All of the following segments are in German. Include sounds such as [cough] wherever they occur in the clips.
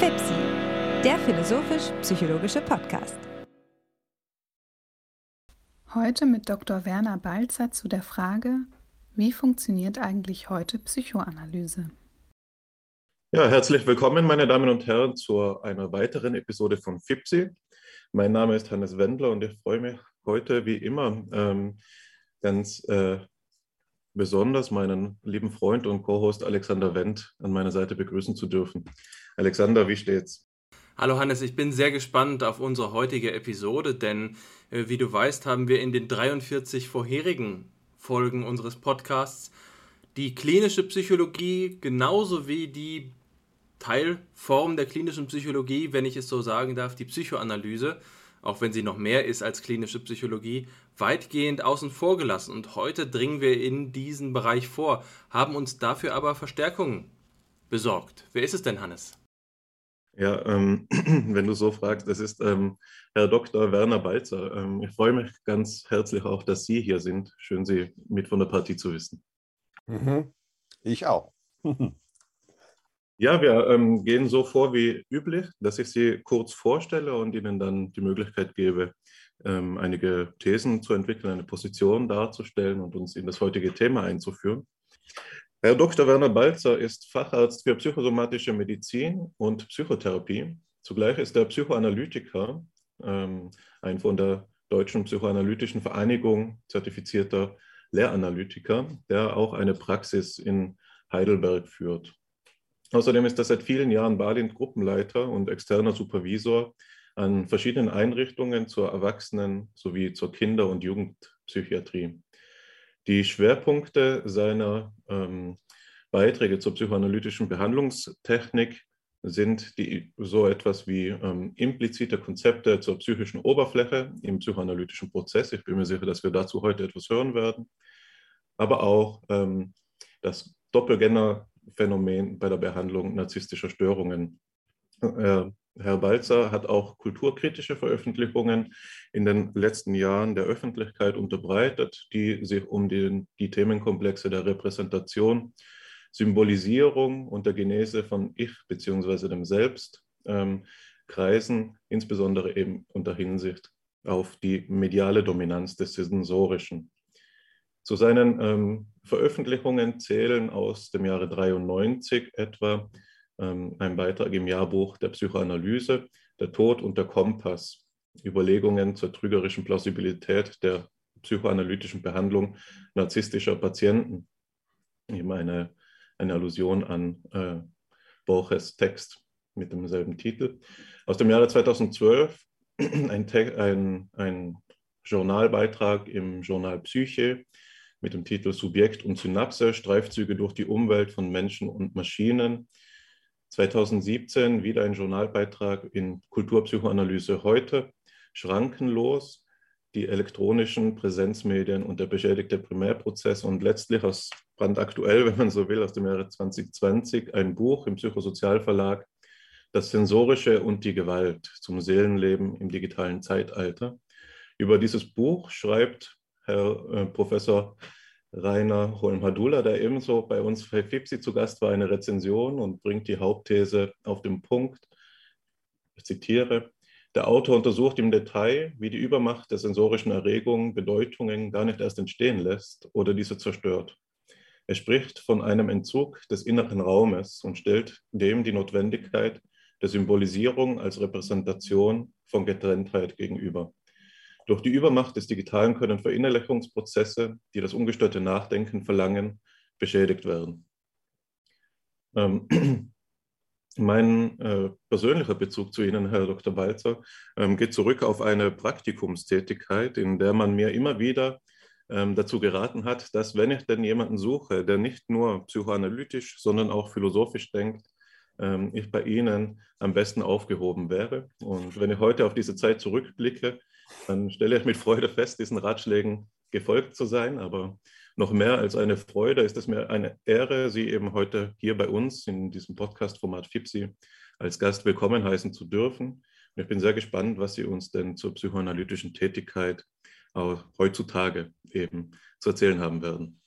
FIPSI, der philosophisch-psychologische Podcast. Heute mit Dr. Werner Balzer zu der Frage, wie funktioniert eigentlich heute Psychoanalyse? Ja, herzlich willkommen, meine Damen und Herren, zu einer weiteren Episode von FIPSI. Mein Name ist Hannes Wendler und ich freue mich heute wie immer ähm, ganz äh, besonders meinen lieben Freund und Co-Host Alexander Wendt an meiner Seite begrüßen zu dürfen. Alexander, wie steht's? Hallo Hannes, ich bin sehr gespannt auf unsere heutige Episode, denn äh, wie du weißt, haben wir in den 43 vorherigen Folgen unseres Podcasts die klinische Psychologie genauso wie die Teilform der klinischen Psychologie, wenn ich es so sagen darf, die Psychoanalyse, auch wenn sie noch mehr ist als klinische Psychologie, weitgehend außen vor gelassen. Und heute dringen wir in diesen Bereich vor, haben uns dafür aber Verstärkung besorgt. Wer ist es denn, Hannes? Ja, ähm, [clears throat] wenn du so fragst, das ist ähm, Herr Dr. Werner Balzer. Ähm, ich freue mich ganz herzlich auch, dass Sie hier sind. Schön, Sie mit von der Partie zu wissen. Mhm. Ich auch. [laughs] ja, wir ähm, gehen so vor wie üblich, dass ich Sie kurz vorstelle und Ihnen dann die Möglichkeit gebe, ähm, einige Thesen zu entwickeln, eine Position darzustellen und uns in das heutige Thema einzuführen. Herr Dr. Werner Balzer ist Facharzt für psychosomatische Medizin und Psychotherapie. Zugleich ist er Psychoanalytiker, ähm, ein von der Deutschen Psychoanalytischen Vereinigung zertifizierter Lehranalytiker, der auch eine Praxis in Heidelberg führt. Außerdem ist er seit vielen Jahren Balint Gruppenleiter und externer Supervisor an verschiedenen Einrichtungen zur Erwachsenen- sowie zur Kinder- und Jugendpsychiatrie. Die Schwerpunkte seiner ähm, Beiträge zur psychoanalytischen Behandlungstechnik sind die, so etwas wie ähm, implizite Konzepte zur psychischen Oberfläche im psychoanalytischen Prozess. Ich bin mir sicher, dass wir dazu heute etwas hören werden. Aber auch ähm, das Doppelgänger-Phänomen bei der Behandlung narzisstischer Störungen. Äh, Herr Balzer hat auch kulturkritische Veröffentlichungen in den letzten Jahren der Öffentlichkeit unterbreitet, die sich um den, die Themenkomplexe der Repräsentation, Symbolisierung und der Genese von Ich bzw. dem Selbst ähm, kreisen, insbesondere eben unter Hinsicht auf die mediale Dominanz des Sensorischen. Zu seinen ähm, Veröffentlichungen zählen aus dem Jahre 93 etwa ein Beitrag im Jahrbuch der Psychoanalyse, Der Tod und der Kompass, Überlegungen zur trügerischen Plausibilität der psychoanalytischen Behandlung narzisstischer Patienten. Eben eine, eine Allusion an äh, Borges Text mit demselben Titel. Aus dem Jahre 2012 [clears throat] ein, ein, ein Journalbeitrag im Journal Psyche mit dem Titel Subjekt und Synapse, Streifzüge durch die Umwelt von Menschen und Maschinen, 2017 wieder ein Journalbeitrag in Kulturpsychoanalyse heute, schrankenlos, die elektronischen Präsenzmedien und der beschädigte Primärprozess und letztlich aus brandaktuell, wenn man so will, aus dem Jahre 2020 ein Buch im Psychosozialverlag, Das Sensorische und die Gewalt zum Seelenleben im digitalen Zeitalter. Über dieses Buch schreibt Herr äh, Professor Rainer Holm-Hadula, der ebenso bei uns bei FIPSI zu Gast war, eine Rezension und bringt die Hauptthese auf den Punkt. Ich zitiere, der Autor untersucht im Detail, wie die Übermacht der sensorischen Erregungen Bedeutungen gar nicht erst entstehen lässt oder diese zerstört. Er spricht von einem Entzug des inneren Raumes und stellt dem die Notwendigkeit der Symbolisierung als Repräsentation von Getrenntheit gegenüber. Durch die Übermacht des Digitalen können Verinnerlichungsprozesse, die das ungestörte Nachdenken verlangen, beschädigt werden. Ähm, [clears throat] mein äh, persönlicher Bezug zu Ihnen, Herr Dr. Balzer, ähm, geht zurück auf eine Praktikumstätigkeit, in der man mir immer wieder ähm, dazu geraten hat, dass wenn ich denn jemanden suche, der nicht nur psychoanalytisch, sondern auch philosophisch denkt, ähm, ich bei Ihnen am besten aufgehoben wäre. Und wenn ich heute auf diese Zeit zurückblicke, dann stelle ich mit Freude fest, diesen Ratschlägen gefolgt zu sein. Aber noch mehr als eine Freude ist es mir eine Ehre, Sie eben heute hier bei uns in diesem Podcast-Format FIPSI als Gast willkommen heißen zu dürfen. Und ich bin sehr gespannt, was Sie uns denn zur psychoanalytischen Tätigkeit auch heutzutage eben zu erzählen haben werden.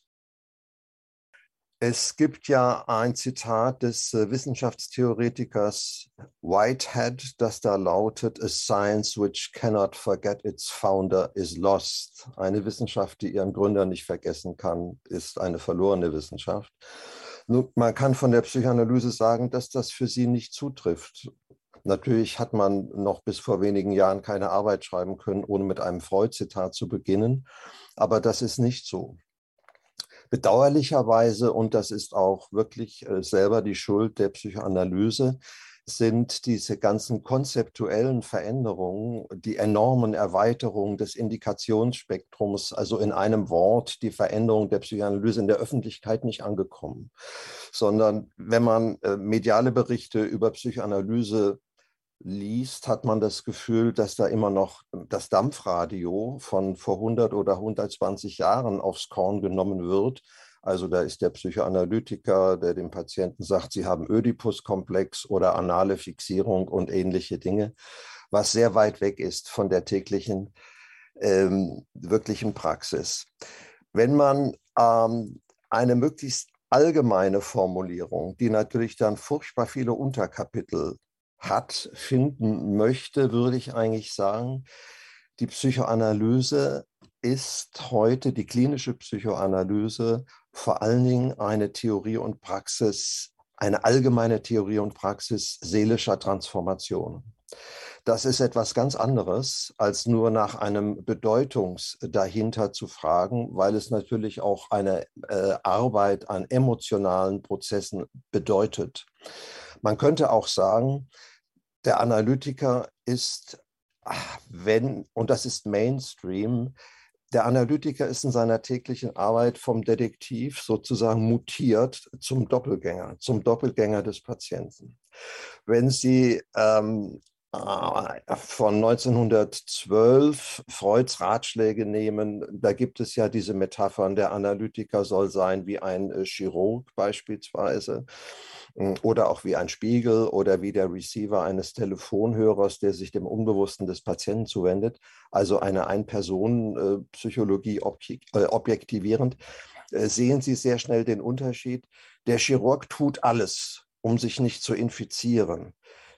Es gibt ja ein Zitat des äh, Wissenschaftstheoretikers Whitehead, das da lautet, A science which cannot forget its founder is lost. Eine Wissenschaft, die ihren Gründer nicht vergessen kann, ist eine verlorene Wissenschaft. Nun, man kann von der Psychoanalyse sagen, dass das für sie nicht zutrifft. Natürlich hat man noch bis vor wenigen Jahren keine Arbeit schreiben können, ohne mit einem Freud-Zitat zu beginnen. Aber das ist nicht so. Bedauerlicherweise, und das ist auch wirklich äh, selber die Schuld der Psychoanalyse, sind diese ganzen konzeptuellen Veränderungen, die enormen Erweiterungen des Indikationsspektrums, also in einem Wort die Veränderung der Psychoanalyse in der Öffentlichkeit nicht angekommen, sondern wenn man äh, mediale Berichte über Psychoanalyse liest, hat man das Gefühl, dass da immer noch das Dampfradio von vor 100 oder 120 Jahren aufs Korn genommen wird. Also da ist der Psychoanalytiker, der dem Patienten sagt, sie haben Ödipus-Komplex oder anale Fixierung und ähnliche Dinge, was sehr weit weg ist von der täglichen ähm, wirklichen Praxis. Wenn man ähm, eine möglichst allgemeine Formulierung, die natürlich dann furchtbar viele Unterkapitel hat, finden möchte, würde ich eigentlich sagen, die Psychoanalyse ist heute, die klinische Psychoanalyse, vor allen Dingen eine Theorie und Praxis, eine allgemeine Theorie und Praxis seelischer Transformation. Das ist etwas ganz anderes, als nur nach einem Bedeutungs dahinter zu fragen, weil es natürlich auch eine äh, Arbeit an emotionalen Prozessen bedeutet. Man könnte auch sagen, der Analytiker ist, wenn, und das ist Mainstream, der Analytiker ist in seiner täglichen Arbeit vom Detektiv sozusagen mutiert zum Doppelgänger, zum Doppelgänger des Patienten. Wenn Sie ähm, äh, von 1912 Freuds Ratschläge nehmen, da gibt es ja diese Metaphern, der Analytiker soll sein wie ein äh, Chirurg beispielsweise hm, oder auch wie ein Spiegel oder wie der Receiver eines Telefonhörers, der sich dem Unbewussten des Patienten zuwendet, also eine Ein-Personen-Psychologie äh, objektivierend, sehen Sie sehr schnell den Unterschied. Der Chirurg tut alles, um sich nicht zu infizieren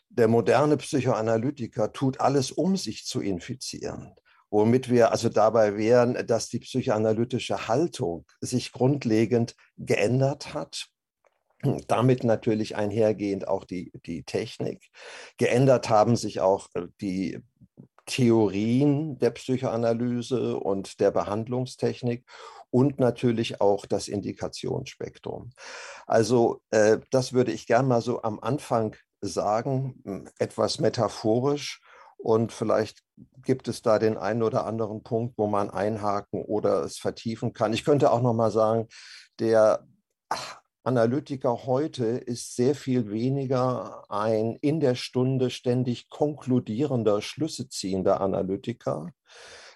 der moderne Psychoanalytiker tut alles, um sich zu infizieren. Womit wir also dabei wären, dass die psychoanalytische Haltung sich grundlegend geändert hat. Damit natürlich einhergehend auch die, die Technik. Geändert haben sich auch äh, die Theorien der Psychoanalyse und der Behandlungstechnik und natürlich auch das Indikationsspektrum. Also äh, das würde ich gerne mal so am Anfang sagen, hm, etwas metaphorisch. Und vielleicht gibt es da den einen oder anderen Punkt, wo man einhaken oder es vertiefen kann. Ich könnte auch noch mal sagen, der Analytiker heute ist sehr viel weniger ein in der Stunde ständig konkludierender, Schlüsse ziehender Analytiker,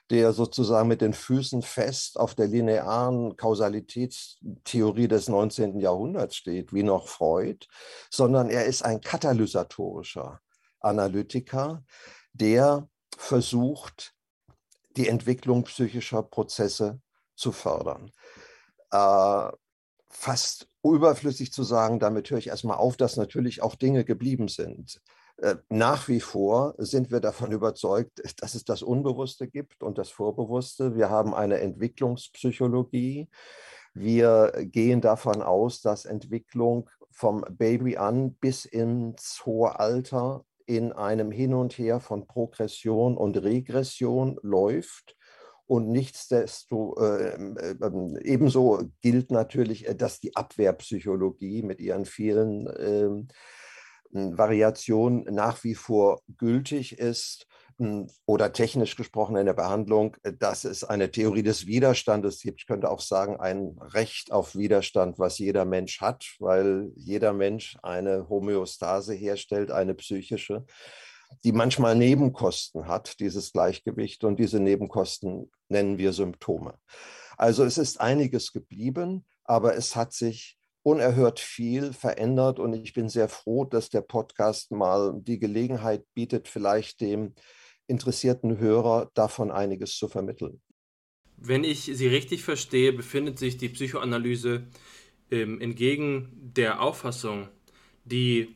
der sozusagen mit den Füßen fest auf der linearen Kausalitätstheorie des 19. Jahrhunderts steht, wie noch Freud, sondern er ist ein katalysatorischer Analytiker, der versucht, die Entwicklung psychischer Prozesse zu fördern. Äh, fast überflüssig zu sagen, damit höre ich erstmal auf, dass natürlich auch Dinge geblieben sind. Äh, nach wie vor sind wir davon [laughs] überzeugt, dass es das Unbewusste gibt und das Vorbewusste. Wir haben eine Entwicklungspsychologie. Wir gehen davon aus, dass Entwicklung vom Baby an bis ins hohe Alter in einem Hin und Her von Progression und Regression läuft. Und nichtsdestotrotz, äh, äh, ebenso gilt natürlich, äh, dass die Abwehrpsychologie mit ihren vielen äh, Variation nach wie vor gültig ist hm, oder technisch gesprochen in der Behandlung, äh, dass es eine Theorie des Widerstandes gibt. Ich könnte auch sagen, ein Recht auf Widerstand, was jeder Mensch hat, weil jeder Mensch eine Homöostase herstellt, eine psychische, die manchmal Nebenkosten hat, dieses Gleichgewicht. Und diese Nebenkosten nennen wir Symptome. Also es ist einiges geblieben, aber es hat sich unerhört viel verändert und ich bin sehr froh, dass der Podcast mal die Gelegenheit bietet, vielleicht dem interessierten Hörer davon einiges zu vermitteln. Wenn ich Sie richtig verstehe, befindet sich die Psychoanalyse ähm, entgegen der Auffassung, die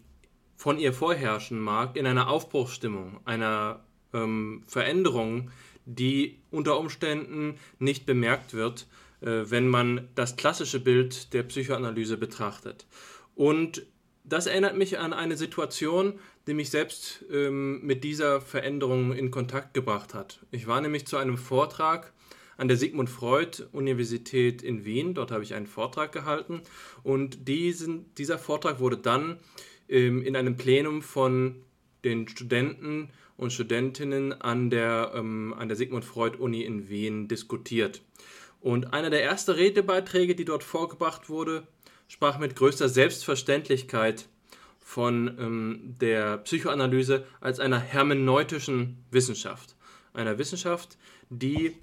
von ihr vorherrschen mag, in einer Aufbruchsstimmung, einer ähm, Veränderung, die unter Umständen nicht bemerkt wird, wenn man das klassische Bild der Psychoanalyse betrachtet. Und das erinnert mich an eine Situation, die mich selbst ähm, mit dieser Veränderung in Kontakt gebracht hat. Ich war nämlich zu einem Vortrag an der Sigmund Freud Universität in Wien. Dort habe ich einen Vortrag gehalten und diesen, dieser Vortrag wurde dann ähm, in einem Plenum von den Studenten und Studentinnen an der, ähm, an der Sigmund Freud Uni in Wien diskutiert. Und einer der ersten Redebeiträge, die dort vorgebracht wurde, sprach mit größter Selbstverständlichkeit von ähm, der Psychoanalyse als einer hermeneutischen Wissenschaft. Einer Wissenschaft, die,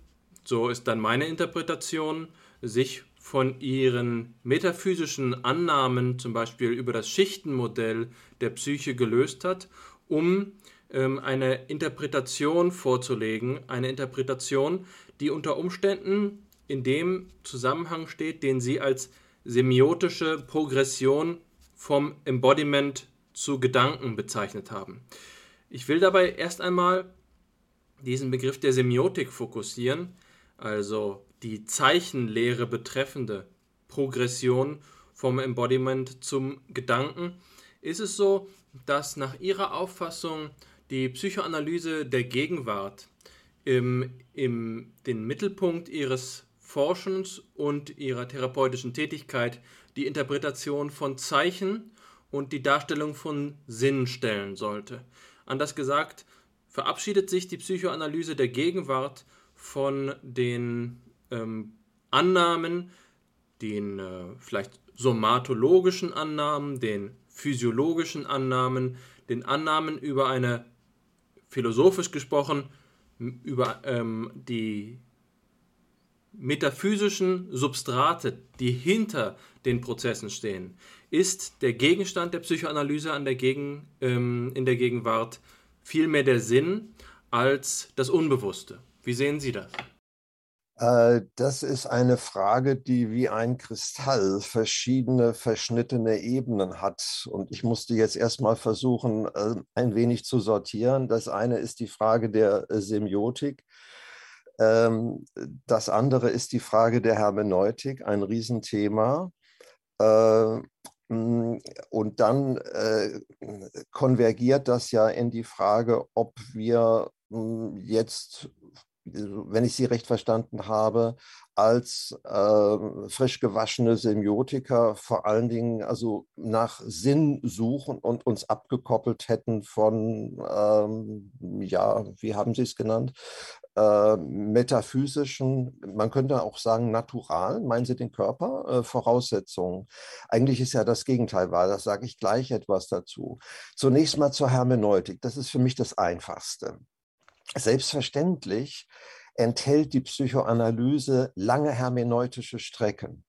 so ist dann meine Interpretation, sich von ihren metaphysischen Annahmen, zum Beispiel über das Schichtenmodell der Psyche, gelöst hat, um ähm, eine Interpretation vorzulegen, eine Interpretation, die unter Umständen in dem Zusammenhang steht, den sie als semiotische Progression vom Embodiment zu Gedanken bezeichnet haben. Ich will dabei erst einmal diesen Begriff der Semiotik fokussieren, also die Zeichenlehre betreffende Progression vom Embodiment zum Gedanken, ist es so, dass nach ihrer Auffassung die Psychoanalyse der Gegenwart im, im, den Mittelpunkt ihres Forschens und ihrer therapeutischen Tätigkeit die Interpretation von Zeichen und die Darstellung von Sinn stellen sollte. Anders gesagt, verabschiedet sich die Psychoanalyse der Gegenwart von den ähm, Annahmen, den äh, vielleicht somatologischen Annahmen, den physiologischen Annahmen, den Annahmen über eine, philosophisch gesprochen, über ähm, die metaphysischen Substrate, die hinter den Prozessen stehen, ist der Gegenstand der Psychoanalyse an der Gegen, ähm, in der Gegenwart vielmehr der Sinn als das Unbewusste. Wie sehen Sie das? Äh, das ist eine Frage, die wie ein Kristall verschiedene verschnittene Ebenen hat. Und ich musste jetzt erstmal versuchen, äh, ein wenig zu sortieren. Das eine ist die Frage der äh, Semiotik. Ähm, das andere ist die Frage der Hermeneutik, ein Riesenthema. Äh, und dann äh, konvergiert das ja in die Frage, ob wir jetzt, wenn ich Sie recht verstanden habe, als äh, frisch gewaschene Semiotiker vor allen Dingen also nach Sinn suchen und uns abgekoppelt hätten von, ähm, ja, wie haben Sie es genannt, äh, metaphysischen, man könnte auch sagen naturalen, meinen Sie den Körper, äh, Voraussetzungen. Eigentlich ist ja das Gegenteil wahr, das sage ich gleich etwas dazu. Zunächst mal zur Hermeneutik, das ist für mich das Einfachste. Selbstverständlich enthält die Psychoanalyse lange hermeneutische Strecken.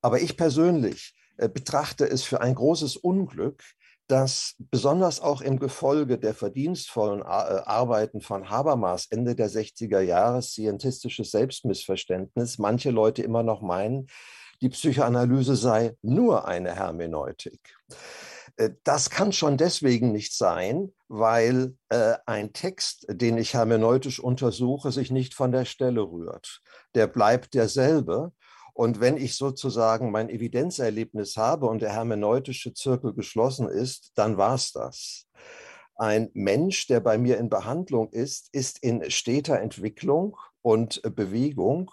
Aber ich persönlich äh, betrachte es für ein großes Unglück, dass besonders auch im Gefolge der verdienstvollen äh, Arbeiten von Habermas Ende der 60er Jahre, scientistisches Selbstmissverständnis, manche Leute immer noch meinen, die Psychoanalyse sei nur eine Hermeneutik. Äh, das kann schon deswegen nicht sein, weil äh, ein Text, den ich hermeneutisch untersuche, sich nicht von der Stelle rührt. Der bleibt derselbe und wenn ich sozusagen mein Evidenzerlebnis habe und der hermeneutische Zirkel geschlossen ist, dann war es das. Ein Mensch, der bei mir in Behandlung ist, ist in steter Entwicklung und Bewegung.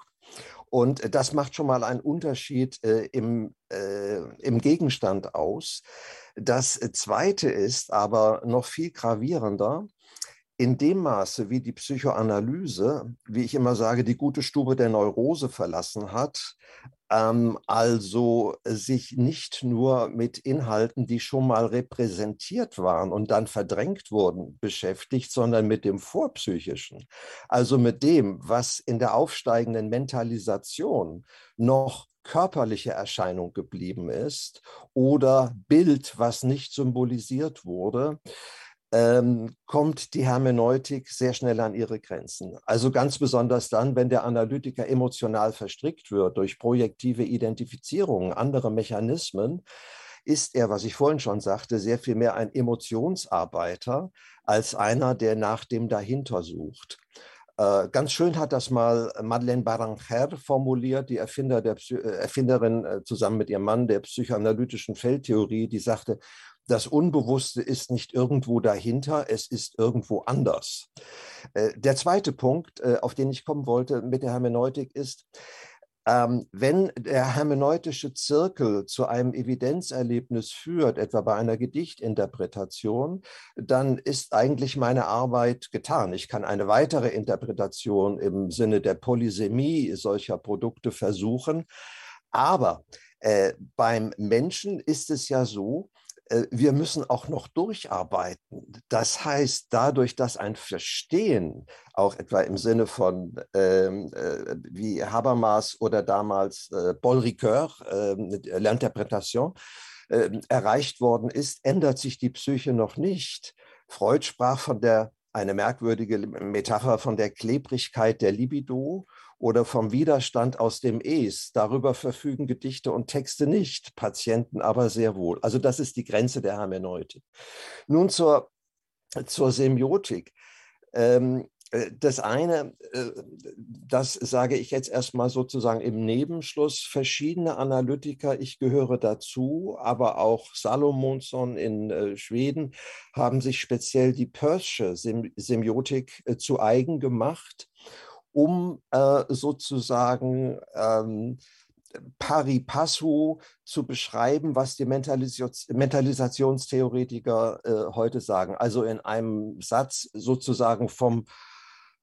Und das macht schon mal einen Unterschied äh, im, äh, im Gegenstand aus. Das Zweite ist aber noch viel gravierender in dem Maße, wie die Psychoanalyse, wie ich immer sage, die gute Stube der Neurose verlassen hat, ähm, also sich nicht nur mit Inhalten, die schon mal repräsentiert waren und dann verdrängt wurden, beschäftigt, sondern mit dem Vorpsychischen, also mit dem, was in der aufsteigenden Mentalisation noch körperliche Erscheinung geblieben ist oder Bild, was nicht symbolisiert wurde ähm, kommt die Hermeneutik sehr schnell an ihre Grenzen. Also ganz besonders dann, wenn der Analytiker emotional verstrickt wird durch projektive Identifizierungen, andere Mechanismen, ist er, was ich vorhin schon sagte, sehr viel mehr ein Emotionsarbeiter als einer, der nach dem dahinter sucht. Äh, ganz schön hat das mal Madeleine Baranger formuliert, die Erfinder der äh, Erfinderin äh, zusammen mit ihrem Mann der psychoanalytischen Feldtheorie, die sagte, das Unbewusste ist nicht irgendwo dahinter, es ist irgendwo anders. Der zweite Punkt, auf den ich kommen wollte mit der Hermeneutik ist, ähm, wenn der hermeneutische Zirkel zu einem Evidenzerlebnis führt, etwa bei einer Gedichtinterpretation, dann ist eigentlich meine Arbeit getan. Ich kann eine weitere Interpretation im Sinne der Polysemie solcher Produkte versuchen. Aber äh, beim Menschen ist es ja so, äh, wir müssen auch noch durcharbeiten. Das heißt, dadurch, dass ein Verstehen, auch etwa im Sinne von ähm, äh, wie Habermas oder damals äh, Paul Ricoeur, äh, L'Interpretation, äh, erreicht worden ist, ändert sich die Psyche noch nicht. Freud sprach von der eine merkwürdige Metapher von der Klebrigkeit der Libido oder vom Widerstand aus dem Es. Darüber verfügen Gedichte und Texte nicht, Patienten aber sehr wohl. Also das ist die Grenze der Hermeneutik. Nun zur, zur Semiotik. Ähm, äh, das eine, äh, das sage ich jetzt erstmal sozusagen im Nebenschluss, verschiedene Analytiker, ich gehöre dazu, aber auch Salomonsson in äh, Schweden haben sich speziell die Pörsche Semiotik zu eigen gemacht, um sozusagen ähm, pari passu zu beschreiben, was die Mentalis Mentalisationstheoretiker äh, heute sagen. Also in einem Satz sozusagen vom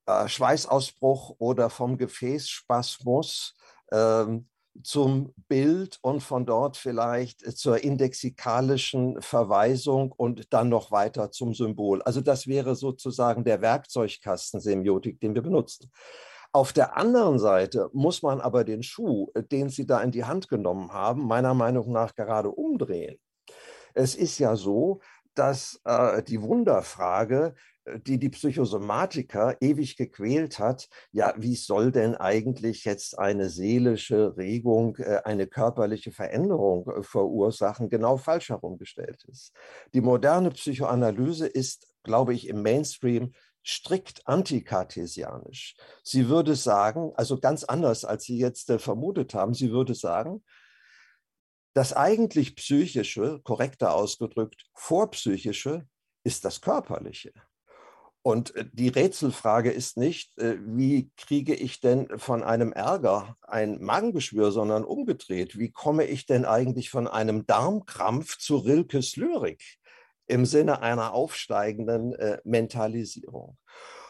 äh, Schweißausbruch oder vom Gefäßspasmus ähm, zum Bild und von dort vielleicht zur indexikalischen Verweisung und dann noch weiter zum Symbol. Also das wäre sozusagen der Werkzeugkasten Semiotik, den wir benutzen. Auf der anderen Seite muss man aber den Schuh, den Sie da in die Hand genommen haben, meiner Meinung nach gerade umdrehen. Es ist ja so, dass äh, die Wunderfrage äh, die die Psychosomatiker ewig gequält hat, ja, wie soll denn eigentlich jetzt eine seelische Regung äh, eine körperliche Veränderung äh, verursachen, genau falsch herumgestellt ist. Die moderne Psychoanalyse ist, glaube ich, im Mainstream strikt antikartesianisch. Sie würde sagen, also ganz anders, als Sie jetzt vermutet haben, sie würde sagen, das eigentlich psychische, korrekter ausgedrückt, vorpsychische ist das körperliche. Und äh, die Rätselfrage ist nicht, äh, wie kriege ich denn von einem Ärger ein Magengeschwür, sondern umgedreht. Wie komme ich denn eigentlich von einem Darmkrampf zu Rilkes Lyrik im Sinne einer aufsteigenden äh, Mentalisierung?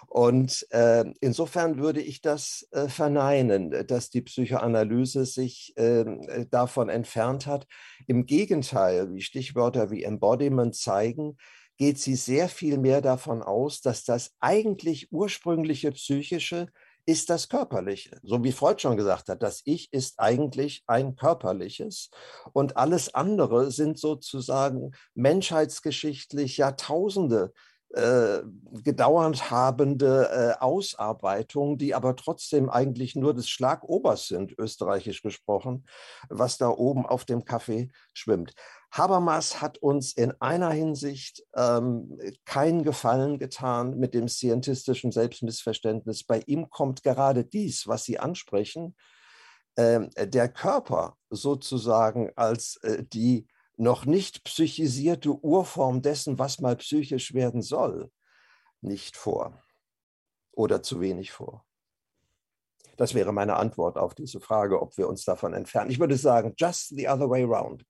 Und äh, insofern würde ich das äh, verneinen, dass die Psychoanalyse sich äh, davon entfernt hat. Im Gegenteil, wie Stichwörter wie Embodiment zeigen, geht sie sehr viel mehr davon aus, dass das eigentlich ursprüngliche psychische ist das körperliche. So wie Freud schon gesagt hat, das Ich ist eigentlich ein körperliches und alles andere sind sozusagen menschheitsgeschichtlich Jahrtausende äh, gedauert habende äh, Ausarbeitungen, die aber trotzdem eigentlich nur des Schlagobers sind, österreichisch gesprochen, was da oben auf dem Kaffee schwimmt. Habermas hat uns in einer Hinsicht ähm, keinen Gefallen getan mit dem scientistischen Selbstmissverständnis. Bei ihm kommt gerade dies, was Sie ansprechen, äh, der Körper sozusagen als äh, die noch nicht psychisierte Urform dessen, was mal psychisch werden soll, nicht vor oder zu wenig vor. Das wäre meine Antwort auf diese Frage, ob wir uns davon entfernen. Ich würde sagen, just the other way around.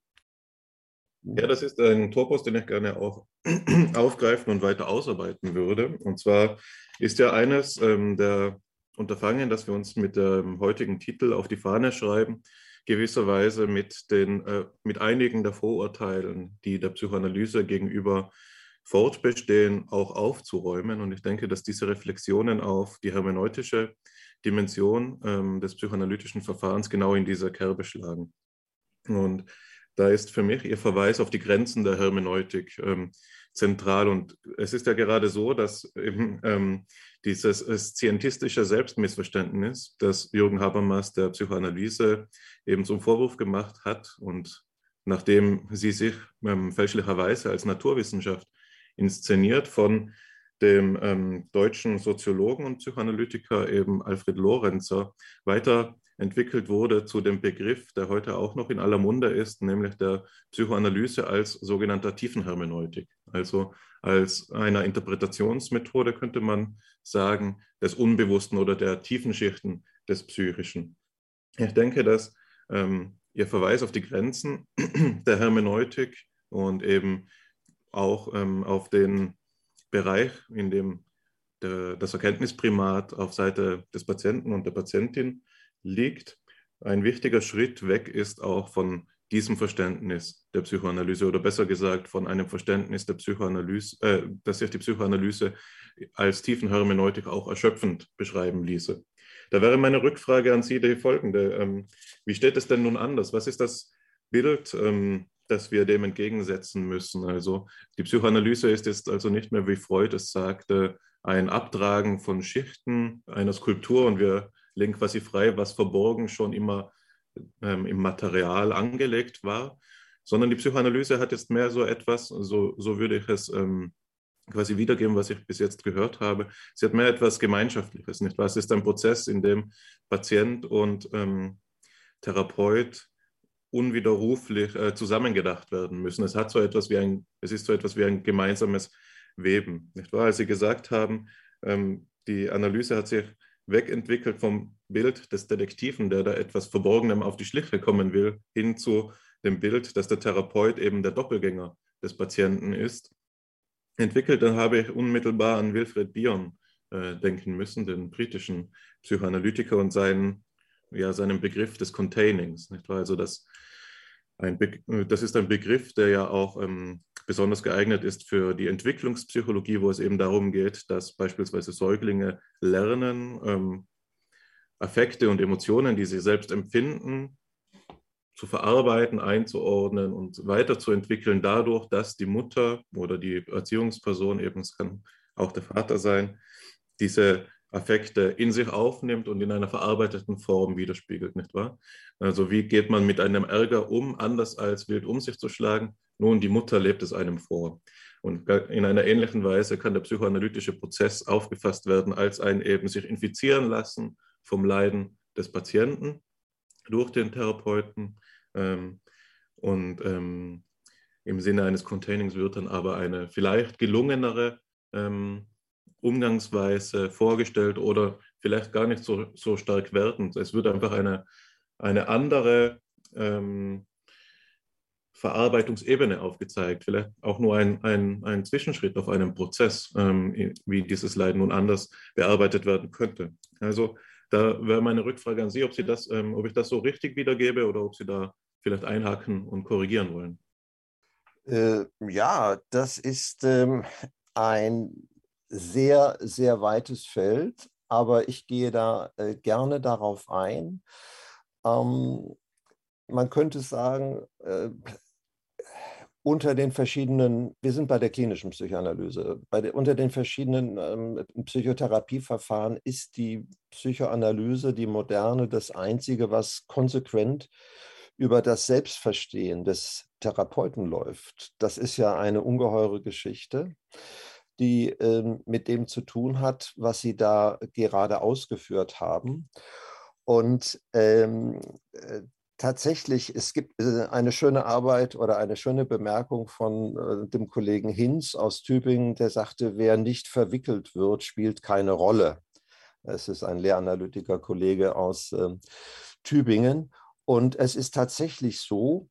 Ja, das ist ein Topos, den ich gerne auch [clears throat] aufgreifen und weiter ausarbeiten würde. Und zwar ist ja eines ähm, der Unterfangen, dass wir uns mit dem heutigen Titel auf die Fahne schreiben, gewisserweise mit, den, äh, mit einigen der Vorurteilen, die der Psychoanalyse gegenüber fortbestehen, auch aufzuräumen. Und ich denke, dass diese Reflexionen auf die hermeneutische Dimension ähm, des psychoanalytischen Verfahrens genau in dieser Kerbe schlagen. Und da ist für mich Ihr Verweis auf die Grenzen der Hermeneutik ähm, zentral. Und es ist ja gerade so, dass eben, ähm, dieses scientistische Selbstmissverständnis, das Jürgen Habermas der Psychoanalyse eben zum Vorwurf gemacht hat und nachdem sie sich ähm, fälschlicherweise als Naturwissenschaft inszeniert von dem ähm, deutschen Soziologen und Psychoanalytiker eben Alfred Lorenzer weiterentwickelt wurde zu dem Begriff, der heute auch noch in aller Munde ist, nämlich der Psychoanalyse als sogenannter Tiefenhermeneutik, also als einer Interpretationsmethode, könnte man sagen, des Unbewussten oder der tiefen Schichten des Psychischen. Ich denke, dass ähm, Ihr Verweis auf die Grenzen der Hermeneutik und eben auch ähm, auf den Bereich, in dem der, das Erkenntnisprimat auf Seite des Patienten und der Patientin liegt, ein wichtiger Schritt weg ist auch von diesem Verständnis der Psychoanalyse oder besser gesagt von einem Verständnis der Psychoanalyse, äh, dass sich die Psychoanalyse als Tiefenhermeneutik auch erschöpfend beschreiben ließe. Da wäre meine Rückfrage an Sie die folgende. Ähm, wie steht es denn nun anders? Was ist das Bild, ähm, das wir dem entgegensetzen müssen? Also die Psychoanalyse ist jetzt also nicht mehr, wie Freud es sagte, ein Abtragen von Schichten einer Skulptur und wir legen quasi frei, was verborgen schon immer ähm, im Material angelegt war, sondern die Psychoanalyse hat jetzt mehr so etwas, so, so würde ich es ähm, quasi wiedergeben, was ich bis jetzt gehört habe. Sie hat mehr etwas Gemeinschaftliches, nicht wahr? Es ist ein Prozess, in dem Patient und ähm, Therapeut unwiderruflich äh, zusammengedacht werden müssen. Es hat so etwas wie ein, es ist so etwas wie ein gemeinsames Weben, nicht wahr? Als Sie gesagt haben, ähm, die Analyse hat sich wegentwickelt vom Bild des Detektiven, der da etwas Verborgenem auf die Schliche kommen will, hin zu dem Bild, dass der Therapeut eben der Doppelgänger des Patienten ist entwickelt, dann habe ich unmittelbar an Wilfred Bion äh, denken müssen, den britischen Psychoanalytiker und seinen, ja, seinen Begriff des Containings. Nicht wahr? Also das, ein das ist ein Begriff, der ja auch ähm, besonders geeignet ist für die Entwicklungspsychologie, wo es eben darum geht, dass beispielsweise Säuglinge lernen, ähm, Affekte und Emotionen, die sie selbst empfinden, zu verarbeiten, einzuordnen und weiterzuentwickeln, dadurch, dass die Mutter oder die Erziehungsperson, eben es kann auch der Vater sein, diese Affekte in sich aufnimmt und in einer verarbeiteten Form widerspiegelt, nicht wahr? Also wie geht man mit einem Ärger um, anders als wild um sich zu schlagen? Nun, die Mutter lebt es einem vor. Und in einer ähnlichen Weise kann der psychoanalytische Prozess aufgefasst werden als ein eben sich infizieren lassen vom Leiden des Patienten durch den Therapeuten. Ähm, und ähm, im Sinne eines Containings wird dann aber eine vielleicht gelungenere ähm, Umgangsweise vorgestellt oder vielleicht gar nicht so, so stark wertend. Es wird einfach eine, eine andere ähm, Verarbeitungsebene aufgezeigt, vielleicht auch nur ein, ein, ein Zwischenschritt auf einem Prozess, ähm, wie dieses Leiden nun anders bearbeitet werden könnte. Also da wäre meine Rückfrage an Sie, ob, Sie das, ähm, ob ich das so richtig wiedergebe oder ob Sie da vielleicht einhaken und korrigieren wollen. Äh, ja, das ist ähm, ein sehr, sehr weites Feld, aber ich gehe da äh, gerne darauf ein. Ähm, man könnte sagen, äh, unter den verschiedenen, wir sind bei der klinischen Psychoanalyse, bei der, unter den verschiedenen ähm, Psychotherapieverfahren ist die Psychoanalyse, die moderne, das Einzige, was konsequent über das Selbstverstehen des Therapeuten läuft. Das ist ja eine ungeheure Geschichte, die ähm, mit dem zu tun hat, was Sie da gerade ausgeführt haben. Und ähm, äh, tatsächlich, es gibt äh, eine schöne Arbeit oder eine schöne Bemerkung von äh, dem Kollegen Hinz aus Tübingen, der sagte, wer nicht verwickelt wird, spielt keine Rolle. Es ist ein Lehranalytiker-Kollege aus äh, Tübingen. Und es ist tatsächlich so,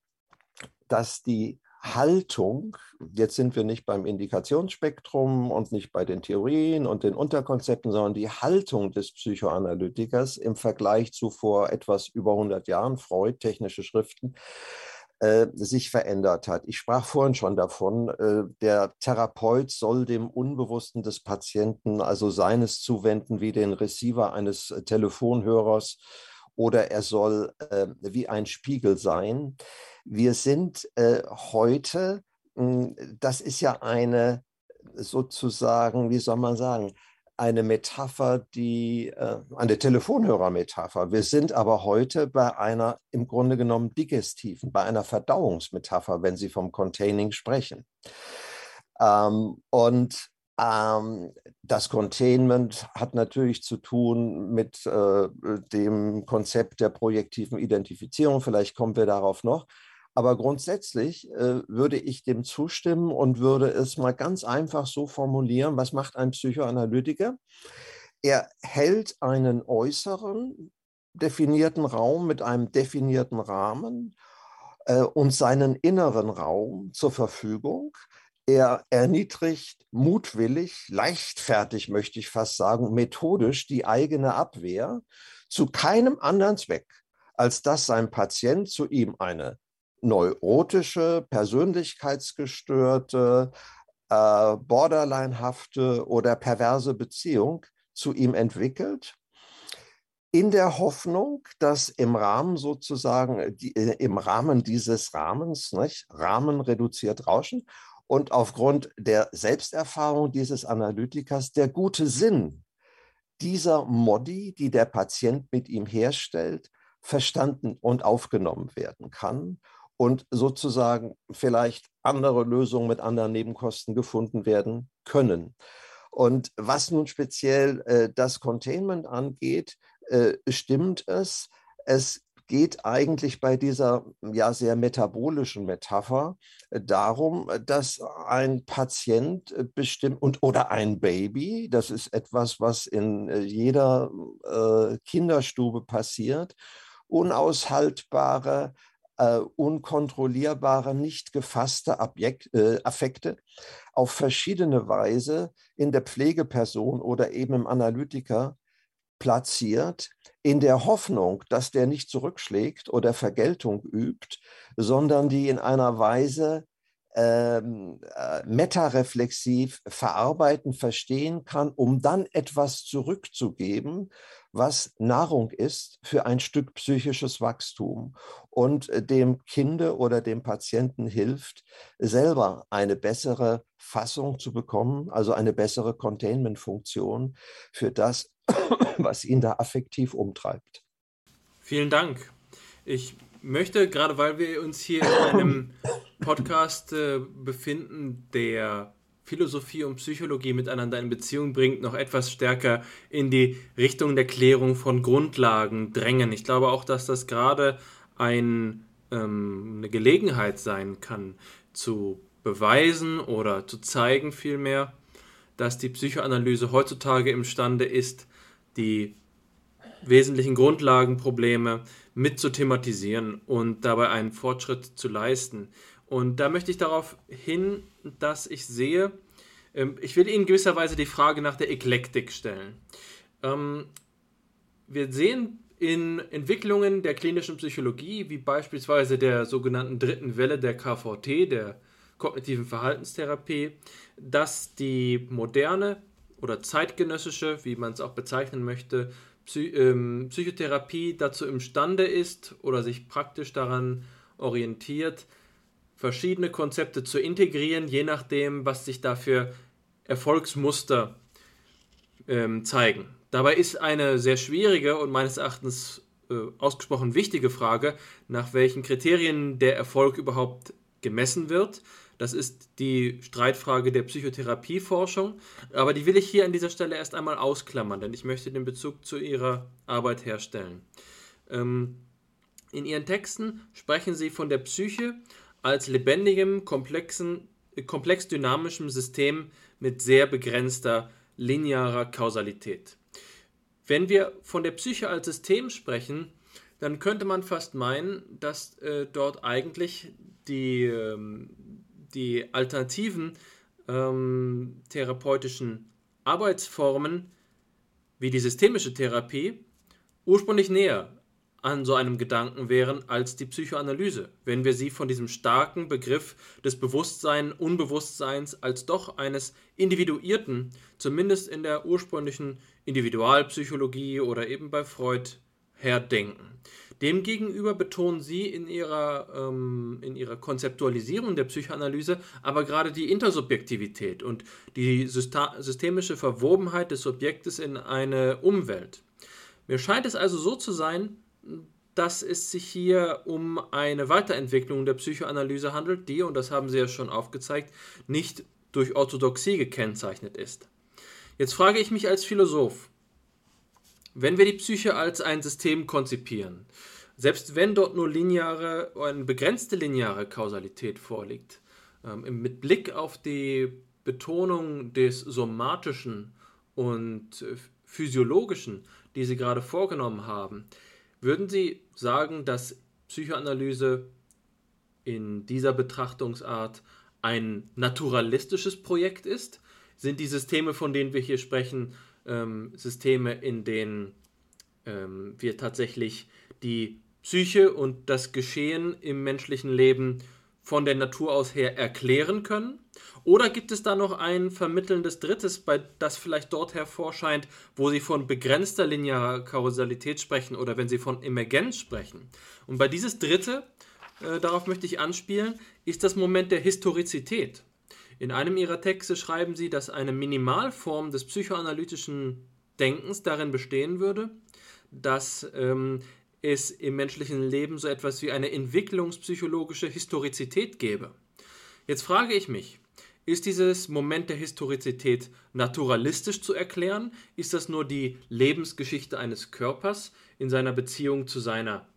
dass die Haltung, jetzt sind wir nicht beim Indikationsspektrum und nicht bei den Theorien und den Unterkonzepten, sondern die Haltung des Psychoanalytikers im Vergleich zu vor etwas über 100 Jahren, Freud, technische Schriften, äh, sich verändert hat. Ich sprach vorhin schon davon, äh, der Therapeut soll dem Unbewussten des Patienten, also seines zuwenden wie den Receiver eines Telefonhörers oder er soll äh, wie ein Spiegel sein. Wir sind äh, heute, mh, hm, das ist ja eine sozusagen, wie soll man sagen, eine Metapher, die äh, eine Telefonhörermetapher. Wir sind aber heute bei einer im Grunde genommen digestiven, bei einer Verdauungsmetapher, wenn Sie vom Containing sprechen. Ähm, und das Containment hat natürlich zu tun mit äh, dem Konzept der projektiven Identifizierung. Vielleicht kommen wir darauf noch. Aber grundsätzlich äh, würde ich dem zustimmen und würde es mal ganz einfach so formulieren, was macht ein Psychoanalytiker? Er hält einen äußeren definierten Raum mit einem definierten Rahmen äh, und seinen inneren Raum zur Verfügung. Er erniedrigt mutwillig, leichtfertig möchte ich fast sagen, methodisch die eigene Abwehr zu keinem anderen Zweck, als dass sein Patient zu ihm eine neurotische, persönlichkeitsgestörte, äh, borderlinehafte oder perverse Beziehung zu ihm entwickelt, in der Hoffnung, dass im Rahmen sozusagen, die, äh, im Rahmen dieses Rahmens, nicht, Rahmen reduziert Rauschen, und aufgrund der Selbsterfahrung dieses Analytikers der gute Sinn dieser Modi, die der Patient mit ihm herstellt, verstanden und aufgenommen werden kann und sozusagen vielleicht andere Lösungen mit anderen Nebenkosten gefunden werden können. Und was nun speziell äh, das Containment angeht, äh, stimmt es. Es geht eigentlich bei dieser ja sehr metabolischen Metapher äh, darum, dass ein Patient äh, bestimmt und oder ein Baby, das ist etwas, was in äh, jeder äh, Kinderstube passiert, unaushaltbare äh, unkontrollierbare, nicht gefasste Objekt, äh, Affekte auf verschiedene Weise in der Pflegeperson oder eben im Analytiker platziert, in der Hoffnung, dass der nicht zurückschlägt oder Vergeltung übt, sondern die in einer Weise ähm, äh, metareflexiv verarbeiten, verstehen kann, um dann etwas zurückzugeben, was Nahrung ist für ein Stück psychisches Wachstum und äh, dem Kinde oder dem Patienten hilft, selber eine bessere Fassung zu bekommen, also eine bessere Containment-Funktion für das, was ihn da affektiv umtreibt. Vielen Dank. Ich möchte, gerade weil wir uns hier in einem Podcast äh, befinden, der Philosophie und Psychologie miteinander in Beziehung bringt, noch etwas stärker in die Richtung der Klärung von Grundlagen drängen. Ich glaube auch, dass das gerade ein, ähm, eine Gelegenheit sein kann, zu beweisen oder zu zeigen vielmehr, dass die Psychoanalyse heutzutage imstande ist, die wesentlichen Grundlagenprobleme mit zu thematisieren und dabei einen Fortschritt zu leisten. Und da möchte ich darauf hin, dass ich sehe, ähm, ich will Ihnen gewisserweise die Frage nach der Eklektik stellen. Ähm, wir sehen in Entwicklungen der klinischen Psychologie, wie beispielsweise der sogenannten dritten Welle der KVT, der kognitiven Verhaltenstherapie, dass die moderne oder zeitgenössische, wie man es auch bezeichnen möchte, Psy ähm, Psychotherapie dazu imstande ist oder sich praktisch daran orientiert, verschiedene Konzepte zu integrieren, je nachdem, was sich dafür Erfolgsmuster ähm, zeigen. Dabei ist eine sehr schwierige und meines Erachtens äh, ausgesprochen wichtige Frage, nach welchen Kriterien der Erfolg überhaupt gemessen wird. Das ist die Streitfrage der Psychotherapieforschung, aber die will ich hier an dieser Stelle erst einmal ausklammern, denn ich möchte den Bezug zu Ihrer Arbeit herstellen. Ähm, in Ihren Texten sprechen Sie von der Psyche als lebendigem, komplexen, komplex dynamischem System mit sehr begrenzter linearer Kausalität. Wenn wir von der Psyche als System sprechen, dann könnte man fast meinen, dass äh, dort eigentlich die, ähm, die alternativen ähm, therapeutischen Arbeitsformen wie die systemische Therapie ursprünglich näher an so einem Gedanken wären als die Psychoanalyse, wenn wir sie von diesem starken Begriff des Bewusstsein, Unbewusstseins als doch eines individuierten, zumindest in der ursprünglichen Individualpsychologie oder eben bei Freud her denken. Demgegenüber betonen Sie in Ihrer, ähm, in Ihrer Konzeptualisierung der Psychoanalyse aber gerade die Intersubjektivität und die systemische Verwobenheit des Subjektes in eine Umwelt. Mir scheint es also so zu sein, dass es sich hier um eine Weiterentwicklung der Psychoanalyse handelt, die, und das haben Sie ja schon aufgezeigt, nicht durch Orthodoxie gekennzeichnet ist. Jetzt frage ich mich als Philosoph, wenn wir die Psyche als ein System konzipieren, selbst wenn dort nur lineare, eine begrenzte lineare Kausalität vorliegt, ähm, mit Blick auf die Betonung des somatischen und äh, physiologischen, die Sie gerade vorgenommen haben, würden Sie sagen, dass Psychoanalyse in dieser Betrachtungsart ein naturalistisches Projekt ist? Sind die Systeme, von denen wir hier sprechen, ähm, Systeme, in denen ähm, wir tatsächlich die Psyche und das Geschehen im menschlichen Leben von der Natur aus her erklären können? Oder gibt es da noch ein vermittelndes Drittes, bei das vielleicht dort hervorscheint, wo Sie von begrenzter linearer Kausalität sprechen oder wenn Sie von Emergenz sprechen? Und bei dieses Dritte, äh, darauf möchte ich anspielen, ist das Moment der Historizität. In einem Ihrer Texte schreiben Sie, dass eine Minimalform des psychoanalytischen Denkens darin bestehen würde, dass ähm, es im menschlichen Leben so etwas wie eine entwicklungspsychologische Historizität gäbe. Jetzt frage ich mich, ist dieses Moment der Historizität naturalistisch zu erklären? Ist das nur die Lebensgeschichte eines Körpers in seiner Beziehung zu seiner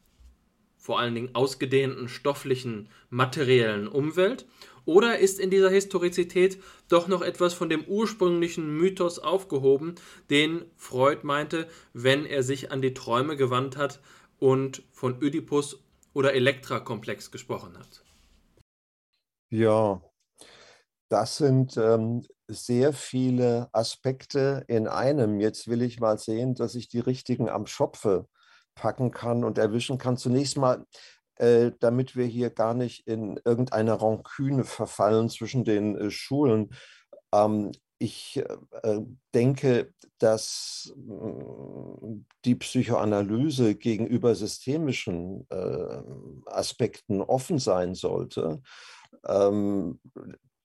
vor allen Dingen ausgedehnten stofflichen, materiellen Umwelt? Oder ist in dieser Historizität doch noch etwas von dem ursprünglichen Mythos aufgehoben, den Freud meinte, wenn er sich an die Träume gewandt hat und von Ödipus oder Elektra-Komplex gesprochen hat? Ja, das sind ähm, sehr viele Aspekte in einem. Jetzt will ich mal sehen, dass ich die richtigen am Schopfe packen kann und erwischen kann. Zunächst mal, äh, damit wir hier gar nicht in irgendeine Ranküne verfallen zwischen den äh, Schulen. Ähm, ich äh, denke, dass äh, die Psychoanalyse gegenüber systemischen äh, Aspekten offen sein sollte. Ähm,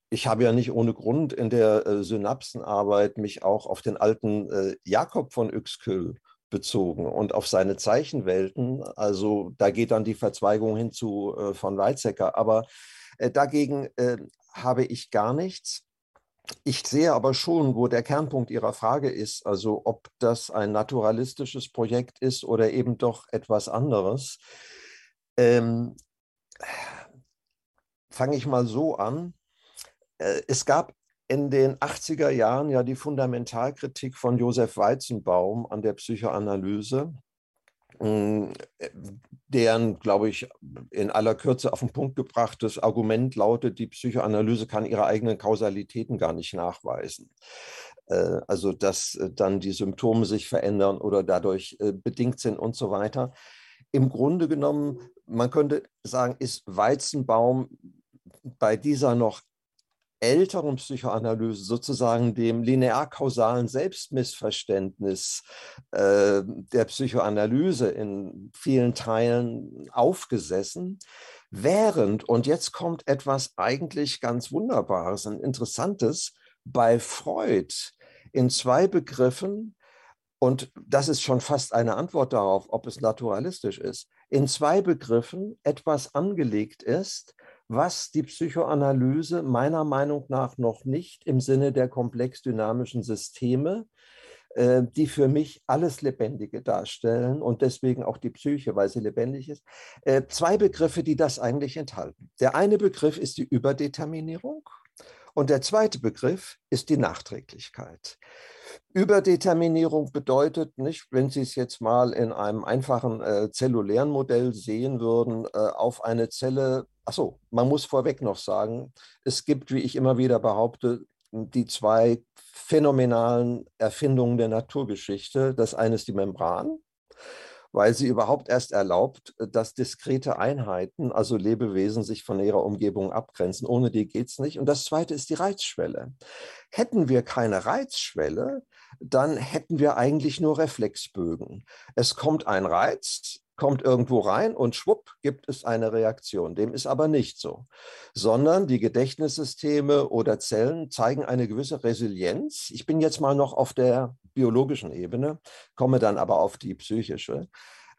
ich habe ja nicht ohne Grund in der äh, Synapsenarbeit mich auch auf den alten äh, Jakob von Uexküll bezogen und auf seine Zeichenwelten. Also da geht dann die Verzweigung hin zu äh, von Weizsäcker. Aber äh, dagegen äh, habe ich gar nichts. Ich sehe aber schon, wo der Kernpunkt Ihrer Frage ist, also ob das ein naturalistisches Projekt ist oder eben doch etwas anderes. Ähm, Fange ich mal so an. Äh, es gab in den 80er Jahren ja die Fundamentalkritik von Josef Weizenbaum an der Psychoanalyse, deren, glaube ich, in aller Kürze auf den Punkt gebrachtes Argument lautet, die Psychoanalyse kann ihre eigenen Kausalitäten gar nicht nachweisen. Äh, also, dass äh, dann die Symptome sich verändern oder dadurch bedingt sind und so weiter. Im Grunde genommen, man könnte sagen, ist Weizenbaum bei dieser noch älteren Psychoanalyse sozusagen dem linear-kausalen Selbstmissverständnis äh, der Psychoanalyse in vielen Teilen aufgesessen. Während, und jetzt kommt etwas eigentlich ganz Wunderbares und Interessantes, bei Freud in zwei Begriffen, und das ist schon fast eine Antwort darauf, ob es naturalistisch ist, in zwei Begriffen etwas angelegt ist, was die Psychoanalyse meiner Meinung nach noch nicht im Sinne der komplex-dynamischen Systeme, äh, die für mich alles Lebendige darstellen und deswegen auch die Psyche, weil sie lebendig ist. Äh, zwei Begriffe, die das eigentlich enthalten. Der eine Begriff ist die Überdeterminierung und der zweite Begriff ist die Nachträglichkeit. Überdeterminierung bedeutet nicht, wenn Sie es jetzt mal in einem einfachen äh, zellulären Modell sehen würden, äh, auf eine Zelle Achso, man muss vorweg noch sagen, es gibt, wie ich immer wieder behaupte, die zwei phänomenalen Erfindungen der Naturgeschichte. Das eine ist die Membran weil sie überhaupt erst erlaubt, dass diskrete Einheiten, also Lebewesen, sich von ihrer Umgebung abgrenzen. Ohne die geht es nicht. Und das Zweite ist die Reizschwelle. Hätten wir keine Reizschwelle, dann hätten wir eigentlich nur Reflexbögen. Es kommt ein Reiz, kommt irgendwo rein und schwupp gibt es eine Reaktion. Dem ist aber nicht so, sondern die Gedächtnissysteme oder Zellen zeigen eine gewisse Resilienz. Ich bin jetzt mal noch auf der biologischen Ebene, komme dann aber auf die psychische.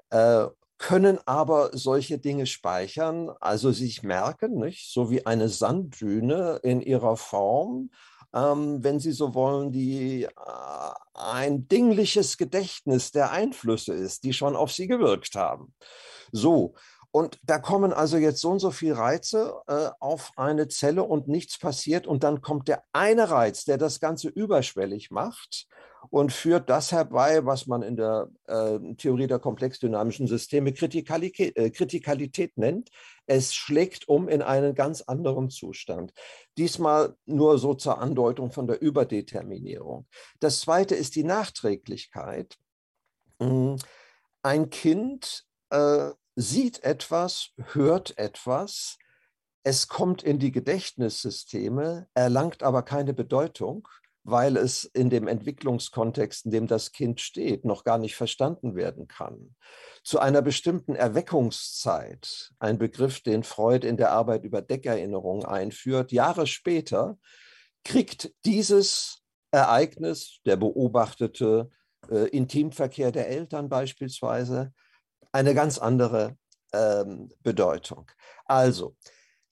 Äh, können aber solche Dinge speichern, also sich merken, nicht? so wie eine Sanddüne in ihrer Form, ähm, wenn Sie so wollen, die äh, ein dingliches Gedächtnis der Einflüsse ist, die schon auf Sie gewirkt haben. So, und da kommen also jetzt so und so viele Reize äh, auf eine Zelle und nichts passiert. Und dann kommt der eine Reiz, der das Ganze überschwellig macht und führt das herbei, was man in der äh, Theorie der komplexdynamischen Systeme Kritikalität, äh, Kritikalität nennt. Es schlägt um in einen ganz anderen Zustand. Diesmal nur so zur Andeutung von der Überdeterminierung. Das zweite ist die Nachträglichkeit. Hm, ein Kind äh, sieht etwas, hört etwas, es kommt in die Gedächtnissysteme, erlangt aber keine Bedeutung, weil es in dem Entwicklungskontext, in dem das Kind steht, noch gar nicht verstanden werden kann. Zu einer bestimmten Erweckungszeit, ein Begriff, den Freud in der Arbeit über Deckerinnerung einführt, Jahre später kriegt dieses Ereignis, der beobachtete äh, Intimverkehr der Eltern beispielsweise, eine ganz andere ähm, Bedeutung. Also,